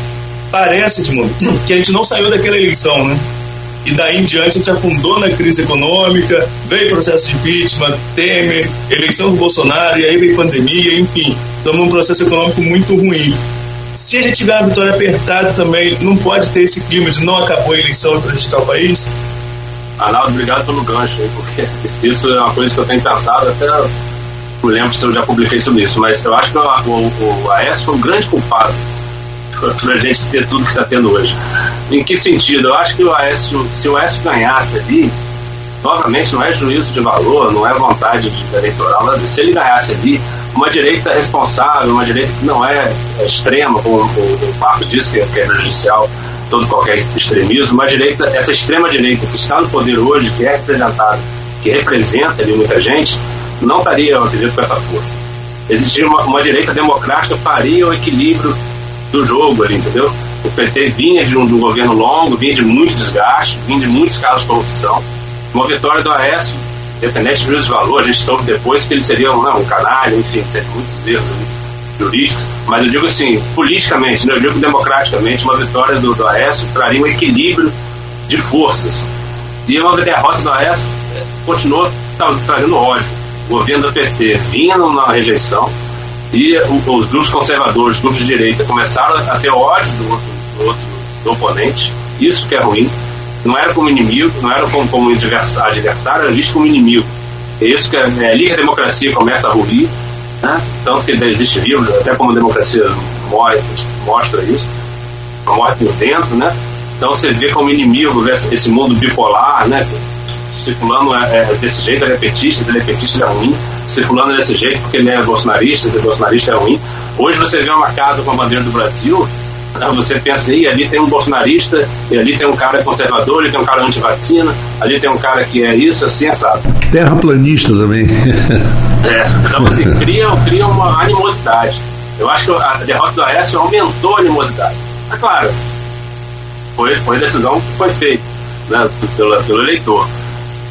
Parece, que a gente não saiu daquela eleição, né? E daí em diante a gente afundou na crise econômica, veio processo de impeachment, Temer, eleição do Bolsonaro, e aí veio pandemia, enfim, estamos num processo econômico muito ruim. Se a gente tiver uma vitória apertada também, não pode ter esse clima de não acabou a eleição e prejudicar o país? Arnaldo, obrigado pelo gancho porque isso é uma coisa que eu tenho pensado até não lembro se eu já publiquei sobre isso, mas eu acho que o, o, o AES foi um grande culpado para a gente ter tudo que está tendo hoje. Em que sentido? Eu acho que o Aécio, se o Aécio ganhasse ali, novamente não é juízo de valor, não é vontade de eleitoral, se ele ganhasse ali, uma direita responsável, uma direita que não é extrema, como o Marcos disse, que é, que é prejudicial todo qualquer extremismo, uma direita, essa extrema direita que está no poder hoje, que é representada, que representa ali muita gente, não estaria, eu acredito, com essa força. Existia uma, uma direita democrática faria o equilíbrio do jogo ali, entendeu? O PT vinha de um, de um governo longo, vinha de muito desgaste, vinha de muitos casos de corrupção. Uma vitória do Aécio, independente do juízo valor, a gente soube depois que ele seria um, não, um canalha, enfim, teve muitos erros jurídicos, mas eu digo assim, politicamente, né, eu digo democraticamente, uma vitória do, do Aécio traria um equilíbrio de forças. E uma derrota do Aécio eh, continuou trazendo ódio o governo do PT vinha na rejeição e os grupos conservadores, os grupos de direita começaram a ter ódio do outro, do outro do oponente, isso que é ruim. Não era como inimigo, não era como, como adversário, era visto como inimigo. É isso que é, é ali que a democracia começa a ruir, né? tanto que existe vírus, até como a democracia morre, mostra isso, morre por dentro, né? Então você vê como inimigo esse mundo bipolar, né? se fulano é, é desse jeito, é petista, ele é petista, ele é ruim, se fulano é desse jeito porque ele é bolsonarista, se é bolsonarista é ruim. Hoje você vê uma casa com a bandeira do Brasil, né, você pensa, e ali tem um bolsonarista, e ali tem um cara conservador, ali tem um cara anti-vacina, ali tem um cara que é isso, assim, é sabe. Terraplanista também. é, então você cria, cria uma animosidade. Eu acho que a derrota do Aécio aumentou a animosidade. É claro, foi, foi a decisão que foi feita né, pelo, pelo eleitor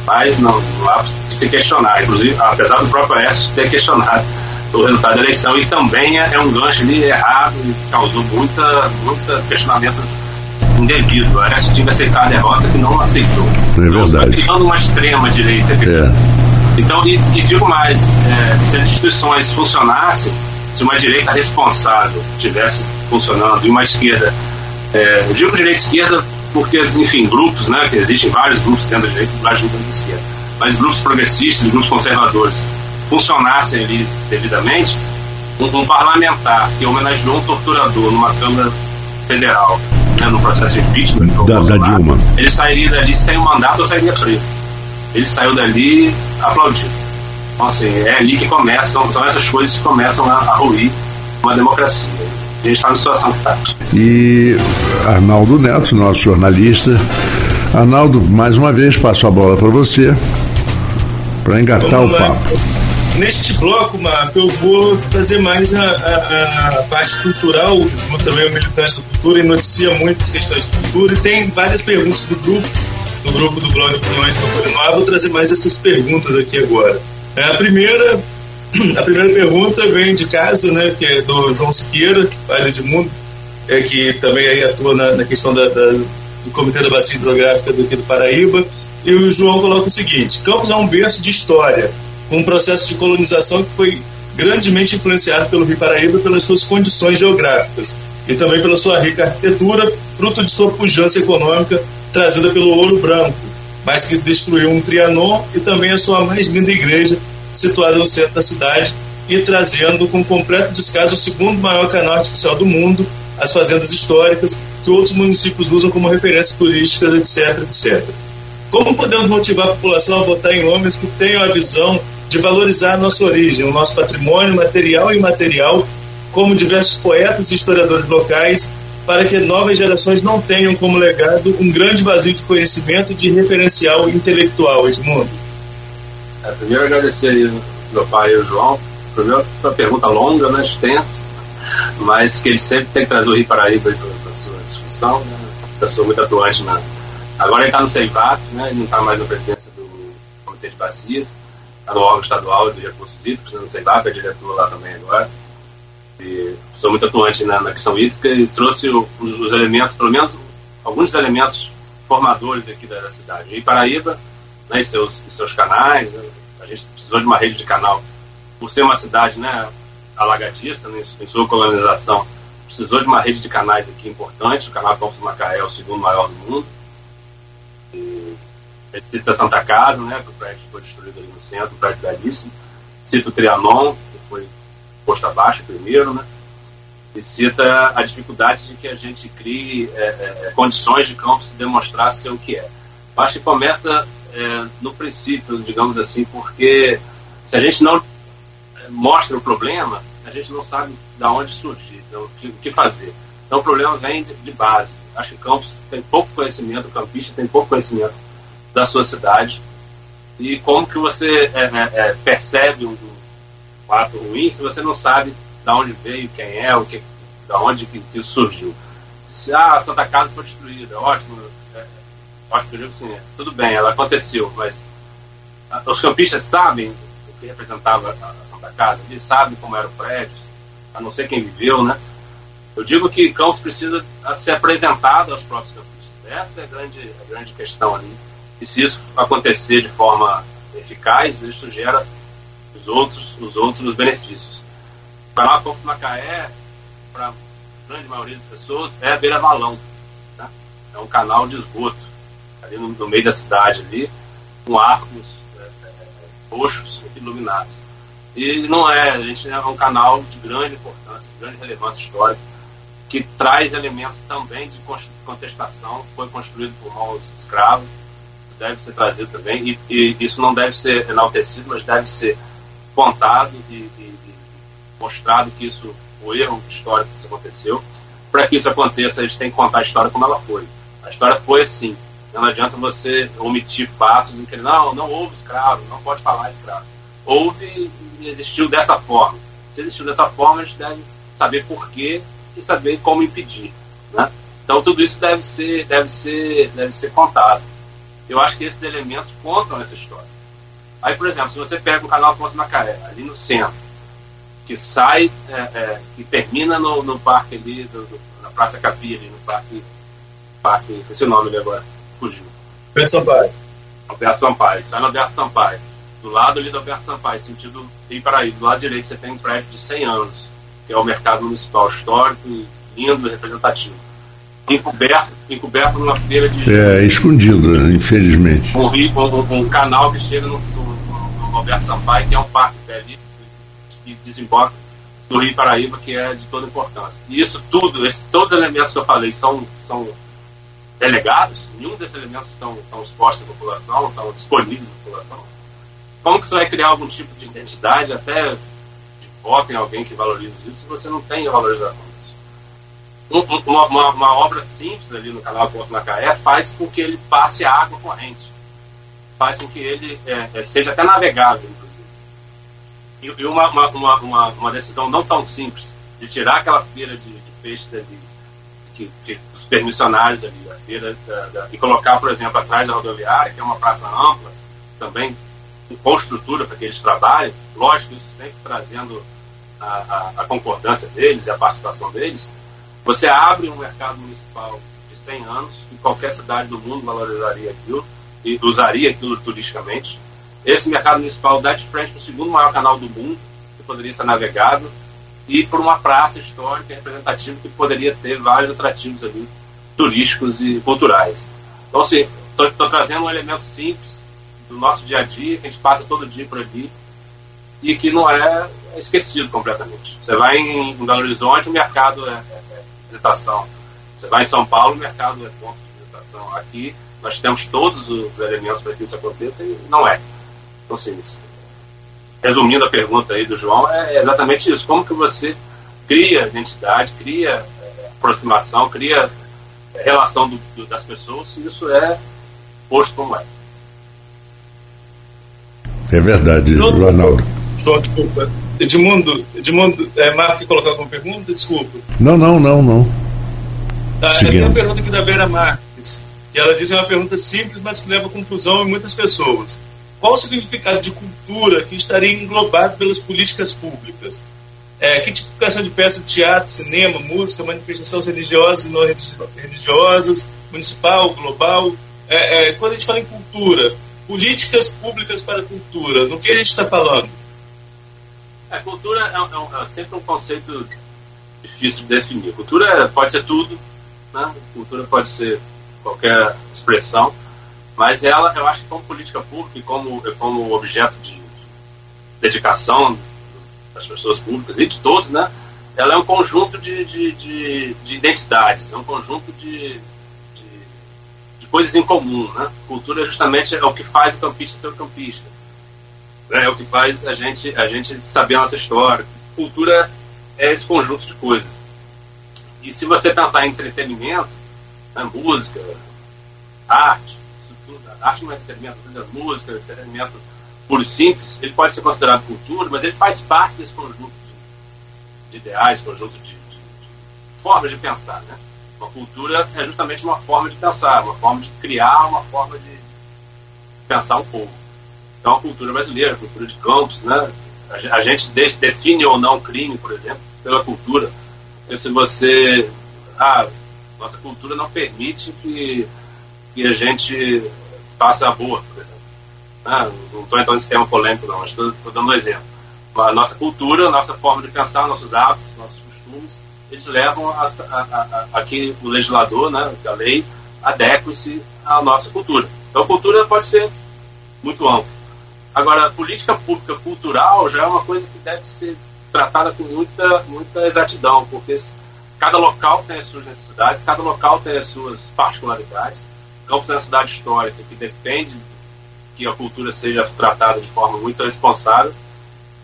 mas não, há se questionar. Inclusive, apesar do próprio Aécio ter questionado o resultado da eleição, e também é, é um gancho ali errado e causou muita, muita questionamento indevido. O Aécio tinha que aceitar a derrota que não aceitou. É então, verdade. criando uma extrema direita. É. Então, e, e, digo mais, é, se as instituições funcionassem, se uma direita responsável tivesse funcionando e uma esquerda É, eu digo direita esquerda porque, enfim, grupos, né, que existem vários grupos dentro da direita vários grupos da esquerda, mas grupos progressistas, grupos conservadores funcionassem ali devidamente, um, um parlamentar que homenageou um torturador numa Câmara Federal, né, no processo de impeachment da, da Dilma, ele sairia dali sem o mandato ou sairia preso. Ele saiu dali aplaudido. Então, assim, é ali que começam, são essas coisas que começam a, a ruir uma democracia. A gente está na situação que está. E Arnaldo Neto, nosso jornalista. Arnaldo, mais uma vez, passo a bola para você, para engatar Vamos o lá. papo. Neste bloco, Marco, eu vou fazer mais a, a, a parte cultural, como também o militante da cultura, e noticia muitas questões de cultura, e tem várias perguntas do grupo, do grupo do blog Opiniões que eu falei no ar, vou trazer mais essas perguntas aqui agora. É, a primeira a primeira pergunta vem de casa, né, que é do João Siqueira, pai de Mundo, é, que também aí atua na, na questão da, da, do Comitê da Bacia Hidrográfica do, aqui do Paraíba. E o João coloca o seguinte: Campos é um berço de história, com um processo de colonização que foi grandemente influenciado pelo Rio Paraíba pelas suas condições geográficas e também pela sua rica arquitetura, fruto de sua pujança econômica trazida pelo ouro branco, mas que destruiu um Trianon e também a sua mais linda igreja, situada no centro da cidade, e trazendo com completo descaso o segundo maior canal artificial do mundo, as fazendas históricas, que outros municípios usam como referências turísticas, etc, etc. Como podemos motivar a população a votar em homens que tenham a visão de valorizar a nossa origem, o nosso patrimônio material e imaterial, como diversos poetas e historiadores locais, para que novas gerações não tenham como legado um grande vazio de conhecimento e de referencial intelectual, Edmundo? É, primeiro agradecer aí meu pai e o João. Primeiro, uma pergunta longa, né, extensa, mas que ele sempre tem que trazer o Rio Paraíba para a sua discussão, né, pessoa muito atuante na, Agora ele está no CEIVAP, né? ele não está mais na presidência do Comitê de Bacias, está no órgão estadual de recursos hídricos, né? no CEIVAP, é diretor lá também agora. E sou muito atuante na, na questão hídrica e trouxe os, os, elementos, pelo menos alguns elementos formadores aqui da, da cidade. E Paraíba, né, e seus, e seus canais, né? a gente precisou de uma rede de canal. Por ser uma cidade né, alagadiça né, em sua colonização, precisou de uma rede de canais aqui importante. O canal Campos Macaé é o segundo maior do mundo cita Santa Casa, né, que o prédio foi destruído ali no centro, um prédio belíssimo. Cita o Trianon, que foi posto abaixo primeiro, né? E cita a dificuldade de que a gente crie é, é, condições de campus demonstrar ser o que é. Acho que começa é, no princípio, digamos assim, porque se a gente não é, mostra o problema, a gente não sabe de onde surgir, então, o, que, que fazer. Então o problema vem de, de base. Acho que o campus tem pouco conhecimento, o campista tem pouco conhecimento da sua cidade e como que você é, é, é, percebe um, um ato ruim se você não sabe de onde veio, quem é, o que, da onde que, que surgiu. Se ah, a Santa Casa foi destruída, ótimo, é, ótimo, eu digo assim, tudo bem, ela aconteceu, mas os campistas sabem o que representava a, Santa Casa, eles sabem como era o prédio, a não ser quem viveu, né? Eu digo que Campos precisa ser apresentado aos próprios campistas. Essa é a grande, a grande questão ali e se isso acontecer de forma eficaz, isso gera os outros, os outros benefícios. O canal Campos Macaé, para a grande maioria das pessoas, é beira-valão. Né? É um canal de esgoto, ali no, no meio da cidade, ali, com arcos é, é, roxos iluminados. E não é, a gente é um canal de grande importância, de grande relevância histórica, que traz elementos também de contestação, foi construído por mãos escravos, deve ser trazido também, e, e, isso não deve ser enaltecido, mas deve ser contado e, e mostrado que isso, o erro histórico que isso aconteceu. Para que isso aconteça, a gente tem que contar a história como ela foi. A história foi assim. Não adianta você omitir fatos em que não, não houve escravo, não pode falar escravo. Houve e existiu dessa forma. Se existiu dessa forma, a gente deve saber por quê e saber como impedir. Né? Então tudo isso deve ser, deve ser, deve ser contado. Eu acho que esses elementos contam essa história. Aí, por exemplo, se você pega o canal Ponte Macaé, ali no centro, que sai é, é, e termina no, no parque ali, do, do, na Praça Capi, ali no parque, parque, esqueci o nome ali agora, fugiu. Alberto Sampaio. Alberto Sampaio, sai no Alberto Sampaio. Do lado ali do Alberto Sampaio, sentido Iparaí, do lado direito você tem um prédio de 100 anos, que é o mercado municipal histórico, lindo e representativo. encoberto, encoberto numa feira de. É, escondido, infelizmente. Um, rio, um, um canal que chega no, no, no, Roberto Sampaio, que é um parque ali, que desemboca do Rio Paraíba, que é de toda importância. E isso tudo, esse, todos os elementos que eu falei são, são delegados, nenhum desses elementos estão, estão expostos à população, estão disponíveis à população. Como que você vai criar algum tipo de identidade, até de voto em alguém que valorize isso, se você não tem valorização disso? uma, uma, uma, obra simples ali no canal Porto Macaé faz com que ele passe a água corrente, faz com que ele é, é, seja até navegável, inclusive. E, e uma, uma, uma, uma, decisão não tão simples de tirar aquela feira de, de peixe dali, que, que permissionários ali, a feira, da, da, e colocar, por exemplo, atrás da rodoviária, que é uma praça ampla, também com estrutura para que eles trabalhem, lógico, isso sempre trazendo a, a, a, concordância deles e a participação deles, você abre um mercado municipal de 100 anos, que qualquer cidade do mundo valorizaria aquilo e usaria aquilo turisticamente. Esse mercado municipal dá de frente para o segundo maior canal do mundo, que poderia ser navegado, e por uma praça histórica representativa que poderia ter vários atrativos ali, turísticos e culturais. Então, assim, estou trazendo um elemento simples do nosso dia a dia, que a gente passa todo dia por aqui e que não é esquecido completamente. Você vai em, Belo Horizonte, o mercado é, é, é, visitação. Você vai em São Paulo, o mercado é ponto de visitação. Aqui nós temos todos os elementos para que isso aconteça e não é. Então, assim, resumindo a pergunta aí do João, é exatamente isso. Como que você cria identidade, cria é, aproximação, cria relação do, do, das pessoas se isso é posto como é. É verdade, Não, Arnaldo. Só, desculpa. Edmundo, Edmundo é, Marco, colocar alguma pergunta? Desculpa. Não, não, não, não. Tá, tem uma pergunta aqui da Vera Marques, que ela diz que é uma pergunta simples, mas que leva confusão em muitas pessoas. Qual o significado de cultura que estaria englobado pelas políticas públicas? É, que tipificação de peça de teatro, cinema, música, manifestações religiosas e não religiosas, municipal, global? É, é, quando a gente fala em cultura, políticas públicas para a cultura. No que a gente está falando? A cultura é, é, é, sempre um conceito difícil de definir. Cultura pode ser tudo, né? cultura pode ser qualquer expressão, mas ela, eu acho que como política pública e como, como objeto de dedicação das pessoas públicas e de todos, né? ela é um conjunto de, de, de, de identidades, é um conjunto de, coisas em comum. Né? Cultura justamente é o que faz o campista ser o campista. Né? É o que faz a gente, a gente saber a nossa história. Cultura é esse conjunto de coisas. E se você pensar em entretenimento, né? música, arte, arte não é entretenimento, é música, entretenimento puro e simples, ele pode ser considerado cultura, mas ele faz parte desse conjunto de, de ideais, conjunto de, de, de formas de pensar. Né? Uma cultura é justamente uma forma de pensar, uma forma de criar, uma forma de pensar um povo. Então a cultura brasileira, a cultura de campos, né? A gente define ou não crime, por exemplo, pela cultura. Porque se você. Ah, nossa cultura não permite que, que a gente faça aborto, por exemplo. Ah, não estou entrando nesse tema polêmico, não, mas estou dando um exemplo. A nossa cultura, a nossa forma de pensar, nossos hábitos, nossos costumes, eles levam a, a, a, a que o legislador, né, a lei, adeque-se à nossa cultura. Então, a cultura pode ser muito ampla. Agora, política pública cultural já é uma coisa que deve ser tratada com muita, muita exatidão, porque cada local tem as suas necessidades, cada local tem as suas particularidades. Campos é uma cidade histórica que depende que a cultura seja tratada de forma muito responsável.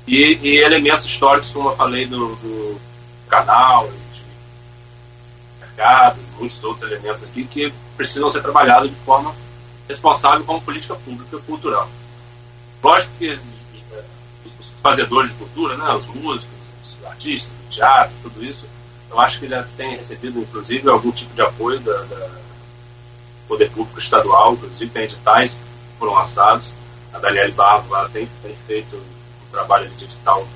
E, e elementos históricos, como eu falei do, do canal, mercado, muitos outros elementos aqui que precisam ser trabalhados de forma responsável como política pública cultural. Lógico que eh, os fazedores de cultura, né, os músicos, os artistas, o teatro, tudo isso, eu acho que já tem recebido, inclusive, algum tipo de apoio da, da poder público estadual, inclusive tem editais que foram lançados. A Daniela Barro tem, tem feito um trabalho digital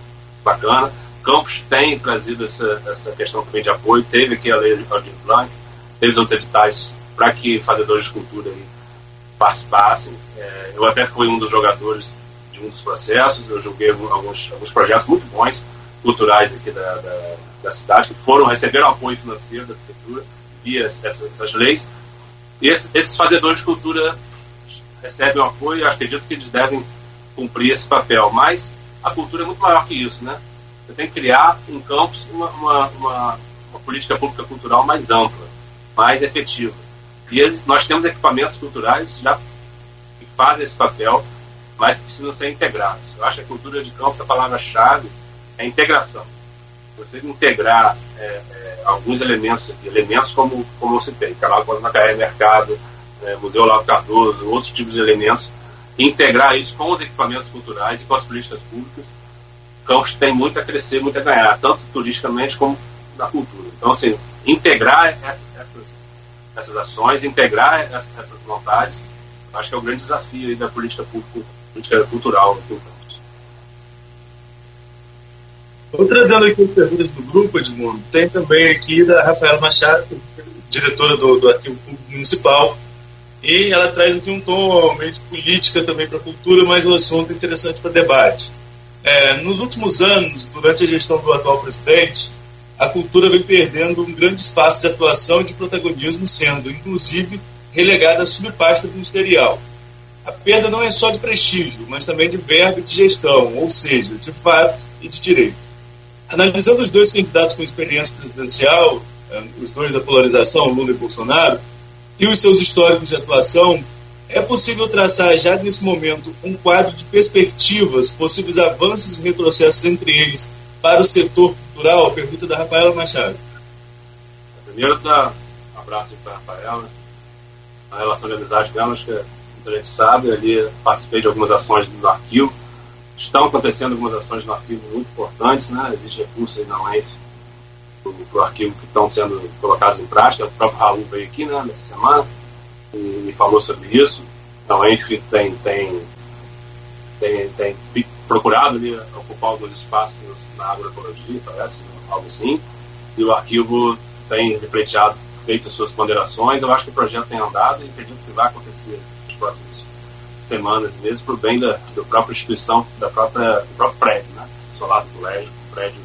bacana. Campos tem trazido essa, essa questão também de apoio, teve aqui a lei de Aldir Blanc, teve outros editais para que fazedores de cultura aí participassem. É, eu até fui um dos jogadores de um dos processos, eu joguei alguns, alguns projetos muito bons, culturais aqui da, da, da cidade, que foram, receberam apoio financeiro da prefeitura, via essas, essas leis. Esse, esses fazedores de cultura recebem apoio e acredito que eles devem cumprir esse papel. Mas a cultura é muito maior que isso, né? Você tem que criar em campos uma, uma, uma, uma política pública cultural mais ampla, mais efetiva. E eles, nós temos equipamentos culturais já que fazem esse papel, mas precisam ser integrados. Eu acho que a cultura de campos, a palavra-chave é integração. Você integrar é, alguns elementos, elementos como, como eu citei, Canal Costa Macaé, Mercado, é, Museu Lavo Cardoso, outros tipos de elementos, integrar isso com os equipamentos culturais e com as políticas públicas, Campos tem muito a crescer, muito a ganhar, tanto turisticamente como na cultura. Então, assim, integrar essas, essas ações, integrar essas vontades, acho que é o grande desafio da política pública, política cultural aqui em Campos. Vou trazendo aqui as perguntas do grupo, Edmundo. Tem também aqui da Rafaela Machado, diretora do, do Arquivo Público Municipal, e ela traz aqui um tom meio de política também para a cultura, mas um assunto interessante para debate. É, nos últimos anos, durante a gestão do atual presidente, a cultura vem perdendo um grande espaço de atuação e de protagonismo, sendo, inclusive, relegada à subpasta ministerial. A perda não é só de prestígio, mas também de verba e de gestão, ou seja, de fato e de direito. Analisando os dois candidatos com experiência presidencial, é, os dois da polarização, Lula e Bolsonaro, e os seus históricos de atuação, é possível traçar já nesse momento um quadro de perspectivas, possíveis avanços e retrocessos entre eles para o setor cultural? Pergunta da Rafaela Machado. Primeiro, dar um abraço para a Rafaela, a relação de amizade acho que a gente sabe, ali participei de algumas ações no arquivo. Estão acontecendo algumas ações no arquivo muito importantes, né? Existem recursos aí na UENF para o arquivo que estão sendo colocados em prática. O próprio Raul veio aqui né, nessa semana e, e falou sobre isso. A UENF tem, tem, tem, tem procurado ali ocupar alguns espaços na agroecologia, parece, algo assim, e o arquivo tem repleteado, feito suas ponderações. Eu acho que o projeto tem andado e acredito que vai acontecer nas próximas semanas meses para o bem da, da própria instituição, da própria, do próprio prédio, né? Solar do colégio, um prédio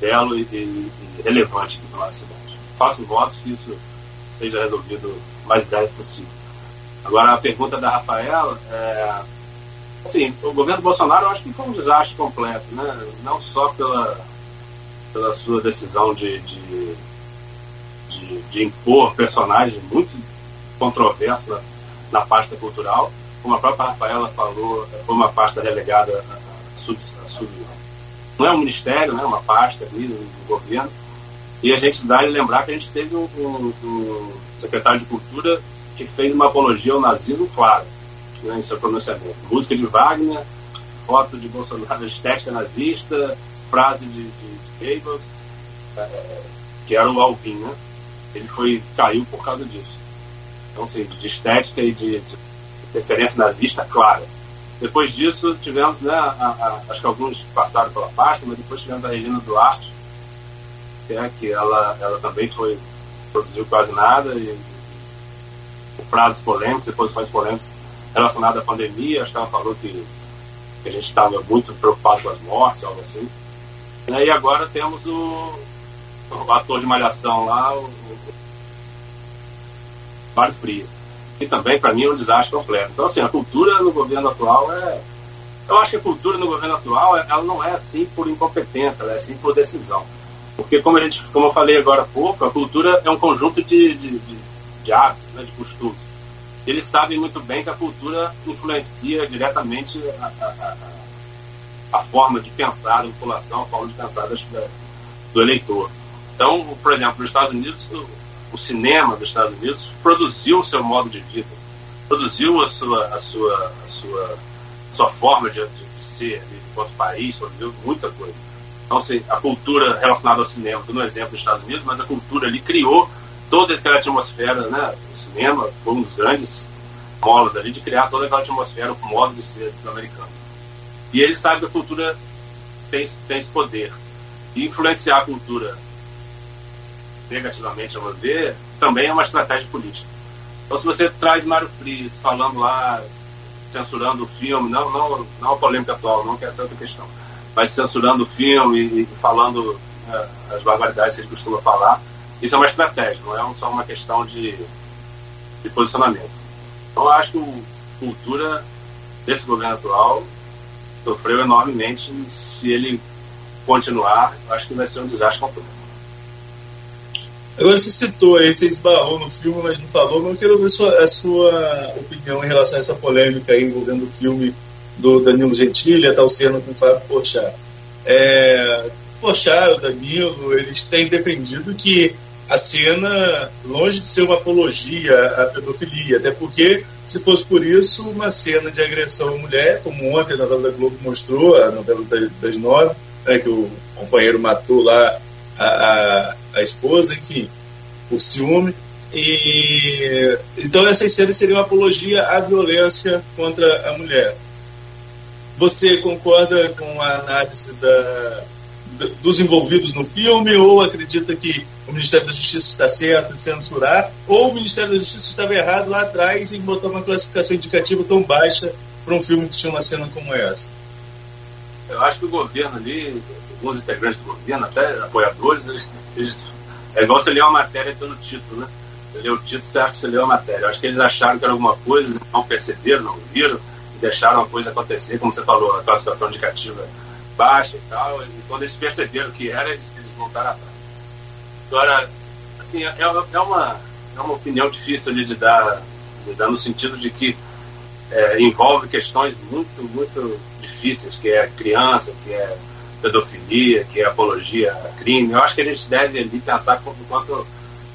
belo e, e, e relevante aqui na nossa cidade. Faço votos que isso seja resolvido o mais breve possível. Agora, a pergunta da Rafaela é Sim, o governo Bolsonaro eu acho que foi um desastre completo, né? Não só pela, pela sua decisão de, de, de, de impor personagens muito controversos na pasta cultural, como a própria Rafaela falou, foi uma pasta relegada a, sub, a sub não é um ministério, né? Uma pasta ali do governo. E a gente dá e lembrar que a gente teve um, um, um secretário de cultura que fez uma apologia ao nazismo, claro né, em seu pronunciamento. Música de Wagner, foto de Bolsonaro, estética nazista, frase de, de, é, que era o Alvin, né? Ele foi, caiu por causa disso. Então, assim, de estética e de, de referência nazista clara. Depois disso, tivemos, né, a, a, acho que alguns passaram pela pasta, mas depois tivemos a Regina Duarte, que, é, que ela, ela também foi, produziu quase nada, e, e frases polêmicas e posições polêmicas relacionada à pandemia, acho que ela falou que, que a gente estava muito preocupado com as mortes, algo assim. E agora temos o, o ator de Malhação lá, o, o Mário Frias, que também para mim é um desastre completo. Então, assim, a cultura no governo atual é. Eu acho que a cultura no governo atual ela não é assim por incompetência, ela é assim por decisão. Porque, como, a gente, como eu falei agora há pouco, a cultura é um conjunto de, de, de, de hábitos, né, de costumes eles sabem muito bem que a cultura influencia diretamente a, a, a, a forma de pensar da população, a forma de pensar das, da, do eleitor. Então, por exemplo, nos Estados Unidos, o, cinema dos Estados Unidos produziu o seu modo de vida, produziu a sua, a sua, a sua, a sua forma de, de, ser enquanto país, produziu muita coisa. Então, assim, a cultura relacionada ao cinema, estou no exemplo dos Estados Unidos, mas a cultura ali criou toda aquela atmosfera, né? O cinema foi um dos grandes molas ali de criar toda aquela atmosfera, o modo de ser do americano. E ele sabe que a cultura tem, tem esse poder. E influenciar a cultura negativamente, a meu ver, também é uma estratégia política. Então, se você traz Mário Frias falando lá, censurando o filme, não, não, não a polêmica atual, não que essa é outra questão, mas censurando o filme e falando é, as barbaridades que ele costuma falar, isso é uma estratégia, não é só uma questão de, de posicionamento. Então, eu acho que a cultura desse governo atual sofreu enormemente. Se ele continuar, acho que vai ser um desastre completo. Agora você citou aí, você esbarrou no filme, mas não falou, mas eu quero ver sua, a sua opinião em relação a essa polêmica aí envolvendo o filme do Danilo Gentili, a tal cena com o Fábio Porchat. É, o Danilo, eles têm defendido que a cena, longe de ser uma apologia à pedofilia, até porque, se fosse por isso, uma cena de agressão à mulher, como ontem a novela da Globo mostrou, a novela das nove, né, que o companheiro matou lá a, a, a esposa, enfim, por ciúme. E, então essas cenas seriam apologia à violência contra a mulher. Você concorda com a análise da, dos envolvidos no filme ou acredita que o Ministério da Justiça está certo em censurar ou o Ministério da Justiça estava errado lá atrás em botar uma classificação indicativa tão baixa para um filme que tinha uma cena como essa? Eu acho que o governo ali, alguns integrantes do governo, até apoiadores, eles, eles, é igual você ler uma matéria pelo título, né? Você lê o título, você acha que você leu a matéria. Eu acho que eles acharam que era alguma coisa, não perceberam, não viram, e deixaram a coisa acontecer, como você falou, a classificação indicativa baixa e tal. E quando eles perceberam que era, eles, eles voltaram atrás. Agora, assim, é, é, uma, é uma opinião difícil de dar, de dar no sentido de que é, envolve questões muito, muito difíceis, que é criança, que é pedofilia, que é apologia a crime. Eu acho que a gente deve ali pensar enquanto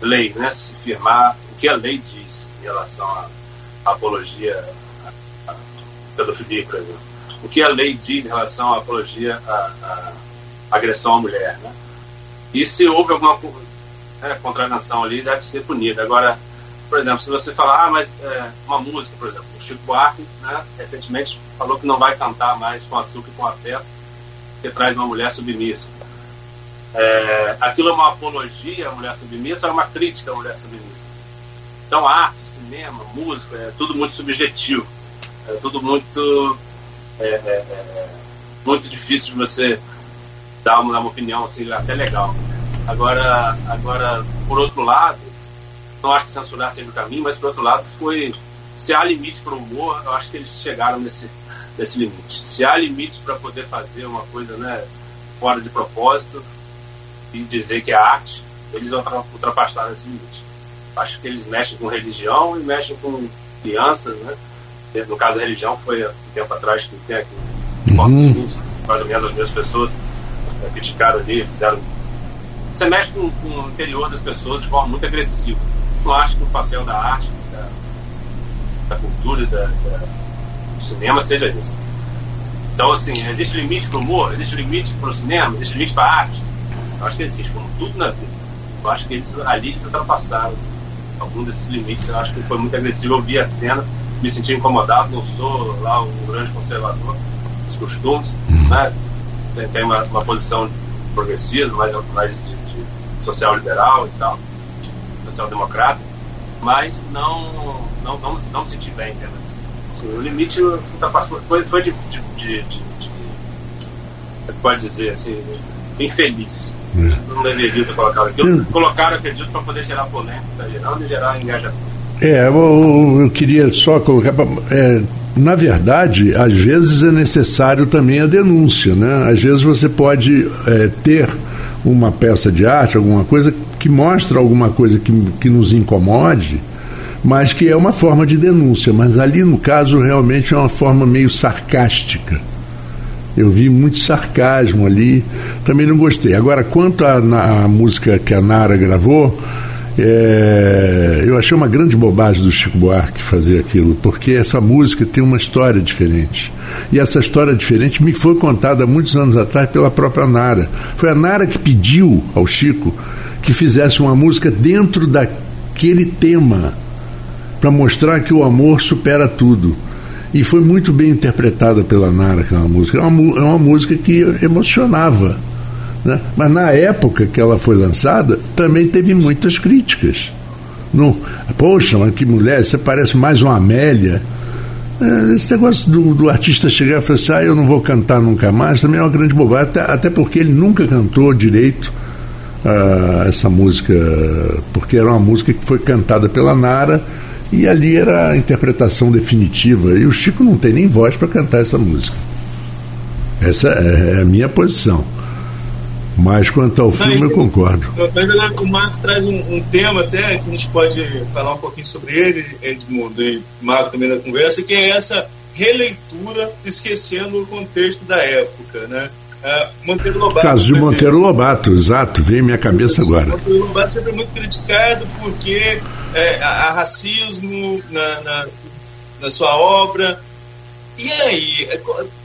lei, né? Se firmar o que a lei diz em relação à apologia à pedofilia, por exemplo. O que a lei diz em relação à apologia à, à agressão à mulher, né? E se houve alguma né, contravenção ali, deve ser punida. Agora, por exemplo, se você falar, ah, mas é, uma música, por exemplo, o Chico Buarque, né, recentemente falou que não vai cantar mais com açúcar e com afeto, que traz uma mulher submissa. É, aquilo é uma apologia à mulher submissa é uma crítica à mulher submissa? Então, arte, cinema, música, é tudo muito subjetivo. É tudo muito, é, é, é muito difícil de você dar uma, uma opinião assim, até legal. Agora, agora, por outro lado, não acho que censurar seja o caminho, mas por outro lado, foi se há limite para o humor, eu acho que eles chegaram nesse, nesse limite. Se há limite para poder fazer uma coisa né, fora de propósito e dizer que é arte, eles vão ultrapassar esse limite. Acho que eles mexem com religião e mexem com crianças, né? No caso, a religião foi há um tempo atrás que tem aqui uhum. mais ou menos as mesmas pessoas né, criticaram ali, fizeram. Você mexe com, com o interior das pessoas de forma muito agressiva. Não acho que o papel da arte da cultura, da, da, do cinema seja isso. Então, assim, existe limite para o humor, existe limite para o cinema, existe limite para a arte. Eu acho que existe, como tudo na vida. Eu acho que eles ali eles ultrapassaram algum desses limites. Eu acho que foi muito agressivo. Eu vi a cena, me senti incomodado. Não sou lá um grande conservador dos costumes, né? Tem, tem uma, uma, posição progressista, mais, mais de, de social liberal e tal, social democrata, mas não não, não, não me senti bem, entendeu? Assim, o limite foi, foi de, de, de, de, é pode dizer assim, infeliz. É. Não deveria ter colocado aquilo. Colocaram, acredito, para poder gerar polêmica, geral e gerar engajamento. É, eu, eu queria só colocar. É, na verdade, às vezes é necessário também a denúncia, né? Às vezes você pode é, ter uma peça de arte, alguma coisa que mostra alguma coisa que, que nos incomode, mas que é uma forma de denúncia. Mas ali, no caso, realmente é uma forma meio sarcástica. Eu vi muito sarcasmo ali, também não gostei. Agora, quanto à música que a Nara gravou, é, eu achei uma grande bobagem do Chico Buarque fazer aquilo, porque essa música tem uma história diferente. E essa história diferente me foi contada muitos anos atrás pela própria Nara. Foi a Nara que pediu ao Chico que fizesse uma música dentro daquele tema para mostrar que o amor supera tudo. E foi muito bem interpretada pela Nara aquela música. É uma, é uma música que emocionava. Né? Mas na época que ela foi lançada, também teve muitas críticas. No, Poxa, mas que mulher, você parece mais uma Amélia. É, esse negócio do, do, artista chegar e falar assim, ah, eu não vou cantar nunca mais, também é uma grande bobagem, até, até porque ele nunca cantou direito uh, essa música, porque era uma música que foi cantada pela Nara e ali era a interpretação definitiva. E o Chico não tem nem voz para cantar essa música. Essa é, é a minha posição. Mas quanto ao filme, eu concordo. Mas o Marco traz um, um, tema até que a gente pode falar um pouquinho sobre ele, Edmundo e Marco também na conversa, que é essa releitura esquecendo o contexto da época, né? Uh, Monteiro Lobato. Caso de Monteiro Lobato, exato, veio minha cabeça agora. Monteiro Lobato sempre é muito criticado porque é, há racismo na, na, na, sua obra. E aí, é,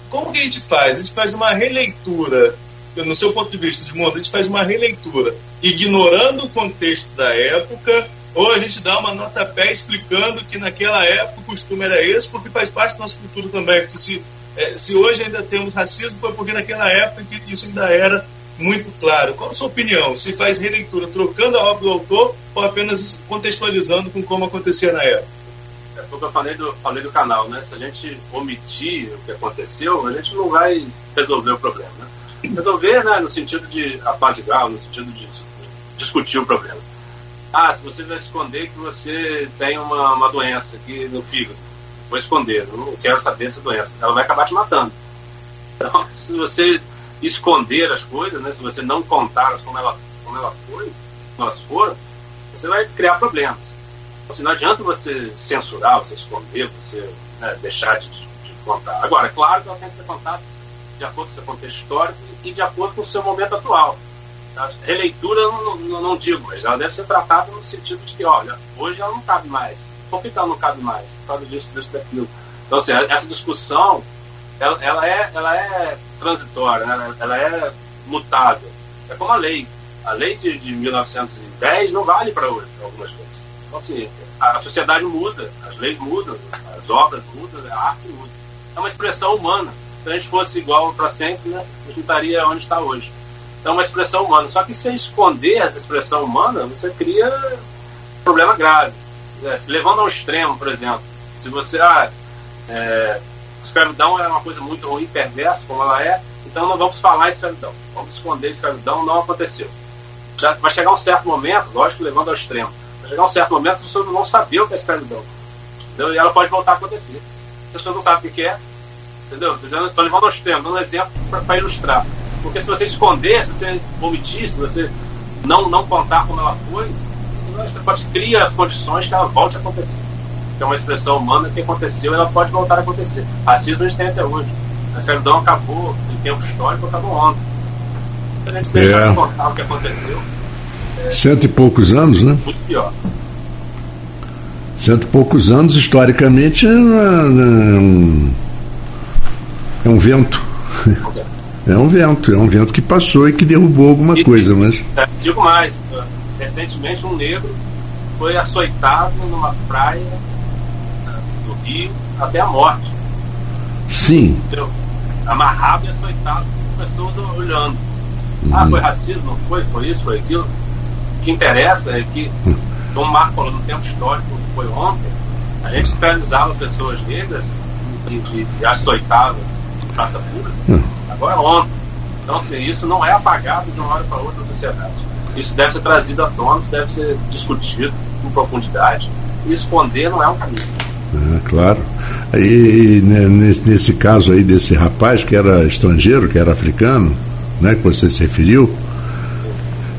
como que a gente faz? A gente faz uma releitura, no seu ponto de vista de mundo, a gente faz uma releitura, ignorando o contexto da época, ou a gente dá uma nota pé explicando que naquela época o costume era esse, porque faz parte da nossa cultura também. Porque se é, se hoje ainda temos racismo, foi porque naquela época isso ainda era muito claro. Qual a sua opinião? Se faz releitura trocando a obra do autor ou apenas contextualizando com como acontecia na época? É porque eu falei do, falei do canal, né? Se a gente omitir o que aconteceu, a gente não vai resolver o problema. Né? Resolver né, no sentido de apaziguar, no sentido de discutir o problema. Ah, se você vai esconder que você tem uma, uma doença aqui no fígado, vou esconder, não quero saber essa doença. Ela vai acabar te matando. Então, se você esconder as coisas, né, se você não contá-las como ela, como ela foi, como elas foram, você vai criar problemas. Então, assim, não adianta você censurar, você esconder, você né, deixar de, de, contar. Agora, é claro que ela tem que ser contada de acordo com o seu contexto histórico e de acordo com o seu momento atual. A releitura não, não, não digo, mas ela deve ser tratada no sentido de que, olha, hoje ela não cabe mais ela não cabe mais? Por causa disso, disso, daquilo. Então, assim, essa discussão, ela, ela, é, ela é transitória, né? ela é mutável. É como a lei. A lei de, de 1910 não vale para hoje, algumas coisas. Então, assim, a sociedade muda, as leis mudam, as obras mudam, a arte muda. É uma expressão humana. Se a gente fosse igual para sempre, né, a gente estaria onde está hoje. Então, é uma expressão humana. Só que se esconder essa expressão humana, você cria um problema grave levando ao extremo, por exemplo, se você. Ah, é, escravidão é uma coisa muito ruim, perversa, como ela é, então não vamos falar escravidão. Vamos esconder escravidão, não aconteceu. Já vai chegar um certo momento, lógico, levando ao extremo, vai chegar um certo momento as pessoas não vão saber o que é escravidão. Entendeu? E ela pode voltar a acontecer. As pessoas não sabem o que é, entendeu? Estou levando ao extremo, dando um exemplo para ilustrar. Porque se você esconder, se você omitir, se você não, não contar como ela foi, você pode criar as condições que ela volte a acontecer. Que é uma expressão humana que aconteceu e ela pode voltar a acontecer. Racismo a gente tem até hoje. A escravidão acabou em tempo histórico, acabou ontem. Se a gente deixar é. de contar o que aconteceu. É Cento e poucos anos, né? Muito pior. Cento e poucos anos, historicamente, é, um, é um vento. É um vento, é um vento que passou e que derrubou alguma e, coisa, mas. É, digo mais, recentemente um negro foi açoitado numa praia do Rio até a morte. Sim. Entendeu? Amarrado e açoitado com pessoas olhando. Ah, uhum. Ah, foi racismo? Não foi? Foi isso? Foi aquilo? O que interessa é que, como o Marco falou no tempo histórico que foi ontem, a gente escravizava pessoas negras e, e, e açoitava em praça pública. Uhum. Agora ontem. Então, assim, isso não é apagado de uma hora para outra na sociedade. Isso deve ser trazido à tona, isso deve ser discutido com profundidade. E esconder não é um caminho. É, claro. E, né, nesse, nesse caso aí desse rapaz que era estrangeiro, que era africano, né, que você se referiu,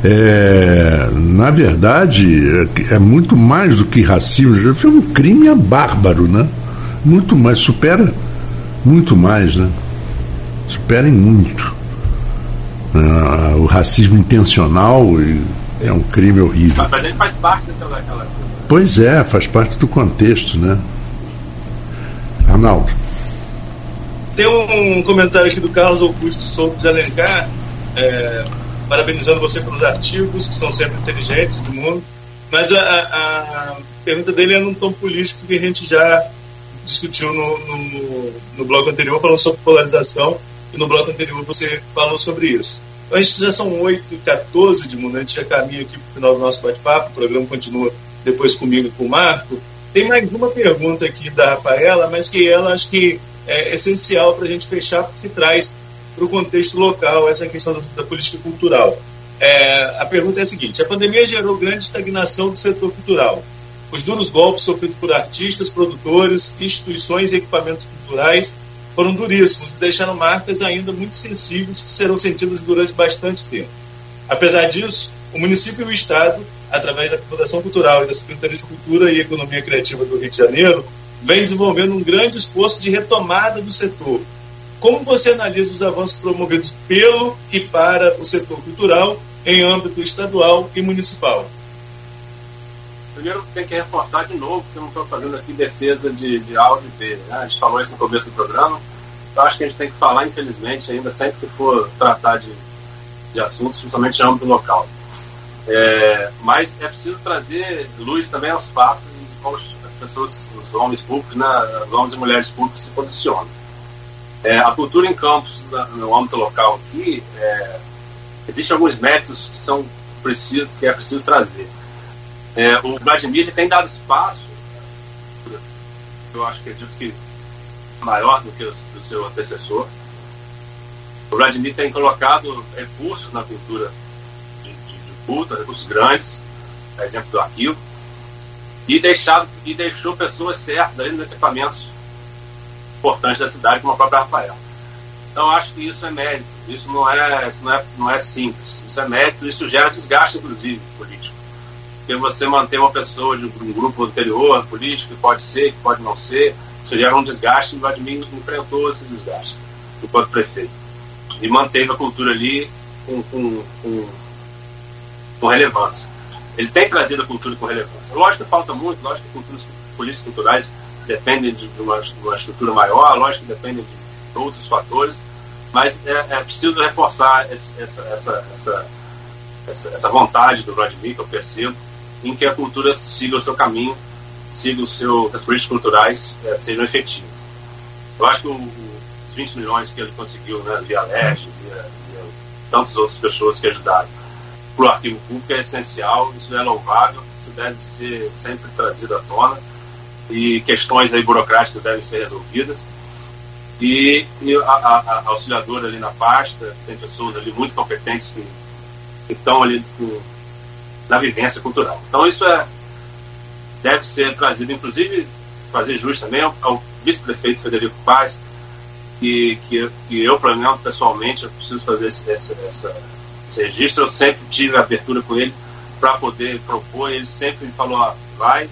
é, na verdade, é, é muito mais do que racismo, foi um crime bárbaro, né? Muito mais, supera muito mais, né? Supera em muito. Uh, o racismo intencional é um crime horrível. Mas ele faz parte daquela. daquela... Pois é, faz parte do contexto, né? Arnaldo. Tem um comentário aqui do Carlos Augusto Souto de Alencar, é, parabenizando você pelos artigos, que são sempre inteligentes do mundo. Mas a, a, pergunta dele é num tom político que a gente já discutiu no, no, no bloco anterior, falando sobre polarização e no bloco anterior você falou sobre isso. Então, já são 8 e 14 de mundo, a gente já caminha aqui para o final do nosso bate-papo, o programa continua depois comigo e com o Marco. Tem mais uma pergunta aqui da Rafaela, mas que ela acho que é essencial para a gente fechar, porque traz para o contexto local essa questão da, da política cultural. É, a pergunta é a seguinte: a pandemia gerou grande estagnação do setor cultural. Os duros golpes sofridos por artistas, produtores, instituições e equipamentos culturais foram duríssimos e deixaram marcas ainda muito sensíveis que serão sentidas durante bastante tempo. Apesar disso, o município e o Estado, através da Fundação Cultural e da Secretaria de Cultura e Economia Criativa do Rio de Janeiro, vem desenvolvendo um grande esforço de retomada do setor. Como você analisa os avanços promovidos pelo e para o setor cultural em âmbito estadual e municipal? Primeiro tem que reforçar de novo que eu não estou fazendo aqui defesa de, de ou de B. Né? A gente falou isso no começo do programa. Eu acho que a gente tem que falar, infelizmente, ainda sempre que for tratar de, de assuntos, principalmente em âmbito local. É, mas é preciso trazer luz também aos passos de como as pessoas, os homens públicos, né, os homens e mulheres públicos se posicionam. É, a cultura em campos, no âmbito local aqui, é, existem alguns méritos que são precisos, que é preciso trazer. É, o Vladimir tem dado espaço, eu acho que acredito que maior do que o do seu antecessor. O Vladimir tem colocado recursos na cultura de, de, de culto, recursos grandes, exemplo do arquivo, e, deixado, e deixou pessoas certas ali nos equipamentos importantes da cidade, como a própria Rafael. Então acho que isso é mérito, isso não é, isso não é, não é simples, isso é mérito, isso gera desgaste, inclusive, político. Porque você manter uma pessoa de um grupo anterior, político, que pode ser, que pode não ser, isso gera um desgaste e o Vladimir enfrentou esse desgaste enquanto prefeito. E manteve a cultura ali com, com, com, com relevância. Ele tem trazido a cultura com relevância. Lógico que falta muito, lógico que culturas, políticas culturais dependem de uma, de uma estrutura maior, lógico que dependem de outros fatores, mas é, é preciso reforçar esse, essa, essa, essa, essa vontade do Vladimir, que eu percebo, em que a cultura siga o seu caminho, siga o seu, as políticas culturais é, sejam efetivas. Eu acho que o, os 20 milhões que ele conseguiu né, via LEG, via, via tantas outras pessoas que ajudaram para o arquivo público é essencial, isso é louvável, isso deve ser sempre trazido à tona e questões aí burocráticas devem ser resolvidas. E, e a, a, a, auxiliadora ali na pasta, tem pessoas ali muito competentes que estão ali com, na vivência cultural. Então isso é, deve ser trazido, inclusive, fazer jus também ao, vice-prefeito Federico Paz, que, que, que eu, para mim, pessoalmente, eu preciso fazer esse, esse, essa, esse registro. Eu sempre tive abertura com ele para poder propor. Ele sempre me falou: ó, vai,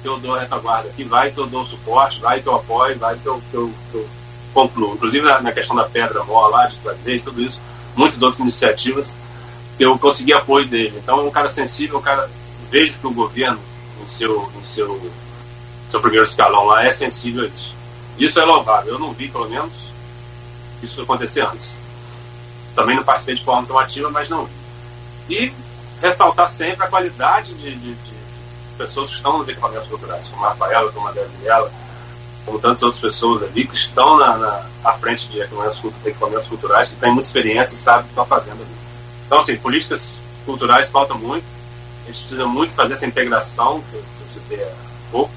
que eu dou a retaguarda aqui, vai que eu dou suporte, vai que eu apoio, vai que eu, que eu, que eu concluo. Inclusive na, na, questão da pedra mó lá, de trazer tudo isso, muitas outras iniciativas, eu consegui apoio dele. Então é um cara sensível, um cara. Vejo que o governo, em seu, em seu, seu primeiro escalão lá, é sensível a isso. Isso é louvável. Eu não vi, pelo menos, isso acontecer antes. Também não participei de forma tão ativa, mas não vi. E ressaltar sempre a qualidade de, de, de pessoas que estão nos equipamentos culturais, como a Rafaela, como a Gaziela, como tantas outras pessoas ali que estão na, na à frente de equipamentos, equipamentos culturais, que têm muita experiência e sabem o que estão fazendo ali. Então, assim, políticas culturais faltam muito. A gente precisa muito fazer essa integração, que eu citei há pouco,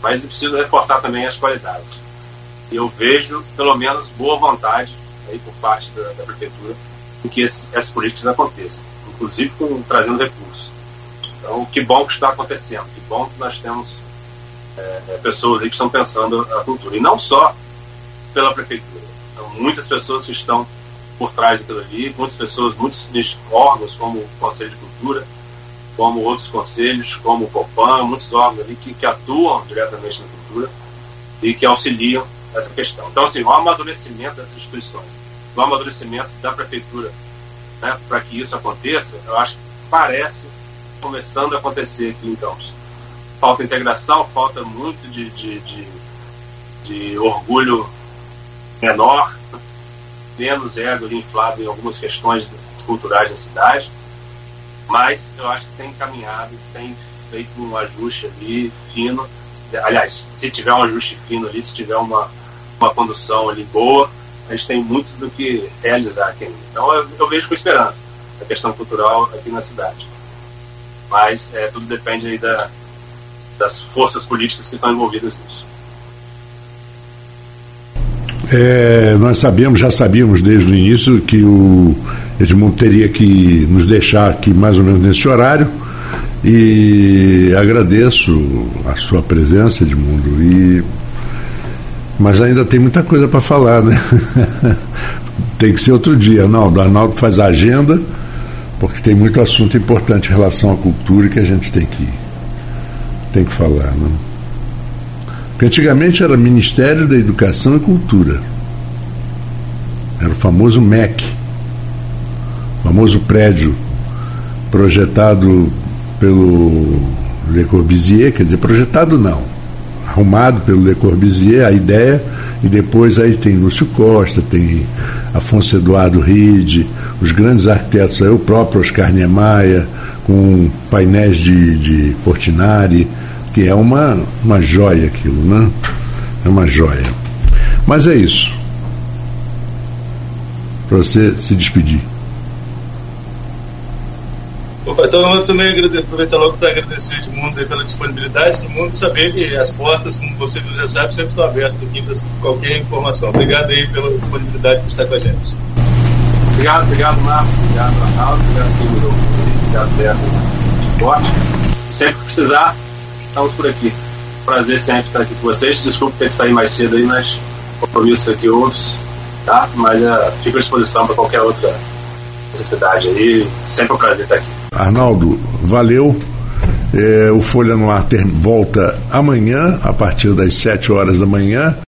mas precisa reforçar também as qualidades. E eu vejo, pelo menos, boa vontade aí por parte da, da prefeitura em que esse, essas políticas aconteçam, inclusive com, trazendo recursos. Então, que bom que está acontecendo, que bom que nós temos é, pessoas aí que estão pensando a cultura. E não só pela prefeitura, são muitas pessoas que estão por trás daquilo ali, muitas pessoas, muitos órgãos, como o Conselho de Cultura, como outros conselhos, como o COPAN, muitos órgãos ali que, que atuam diretamente na cultura e que auxiliam essa questão. Então, assim, o amadurecimento dessas instituições, o amadurecimento da prefeitura né, para que isso aconteça, eu acho que parece começando a acontecer aqui em Campos. Falta integração, falta muito de, de, de, de orgulho menor, menos ego inflado em algumas questões culturais da cidade, mas eu acho que tem caminhado, tem feito um ajuste ali fino. Aliás, se tiver um ajuste fino ali, se tiver uma, uma condução ali boa, a gente tem muito do que realizar aqui ainda. Então eu, eu vejo com esperança a questão cultural aqui na cidade. Mas é, tudo depende aí da, das forças políticas que estão envolvidas nisso. É, nós sabemos, já sabíamos desde o início que o Edmundo teria que nos deixar aqui mais ou menos nesse horário e agradeço a sua presença, Edmundo. E mas ainda tem muita coisa para falar, né? tem que ser outro dia, Arnaldo. Arnaldo faz a agenda, porque tem muito assunto importante em relação à cultura que a gente tem que, tem que falar. Né? Antigamente era Ministério da Educação e Cultura. Era o famoso MEC, famoso prédio projetado pelo Le Corbusier, quer dizer, projetado não, arrumado pelo Le Corbusier, a ideia, e depois aí tem Lúcio Costa, tem Afonso Eduardo Ride, os grandes arquitetos, aí o próprio Oscar Niemeyer, com painéis de, de Portinari, que é uma, uma joia aquilo, né? É uma joia. Mas é isso. Para você se despedir. Opa, então eu também aproveitar logo para agradecer de mundo pela disponibilidade do mundo saber que as portas, como você já sabe, sempre estão abertas aqui para qualquer informação. Obrigado aí pela disponibilidade por estar com a gente. Obrigado, obrigado, Marcos. Obrigado, Arnaldo. Obrigado, Pedro. Obrigado, Beto. Forte. Sempre que precisar, estamos por aqui. Prazer sempre estar aqui com vocês. Desculpe ter que sair mais cedo aí, mas compromissos aqui outros, tá? Mas uh, fico à disposição para qualquer outra necessidade aí. Sempre um prazer estar aqui. Arnaldo, valeu. É, o Folha no Ar ter, volta amanhã, a partir das 7 horas da manhã.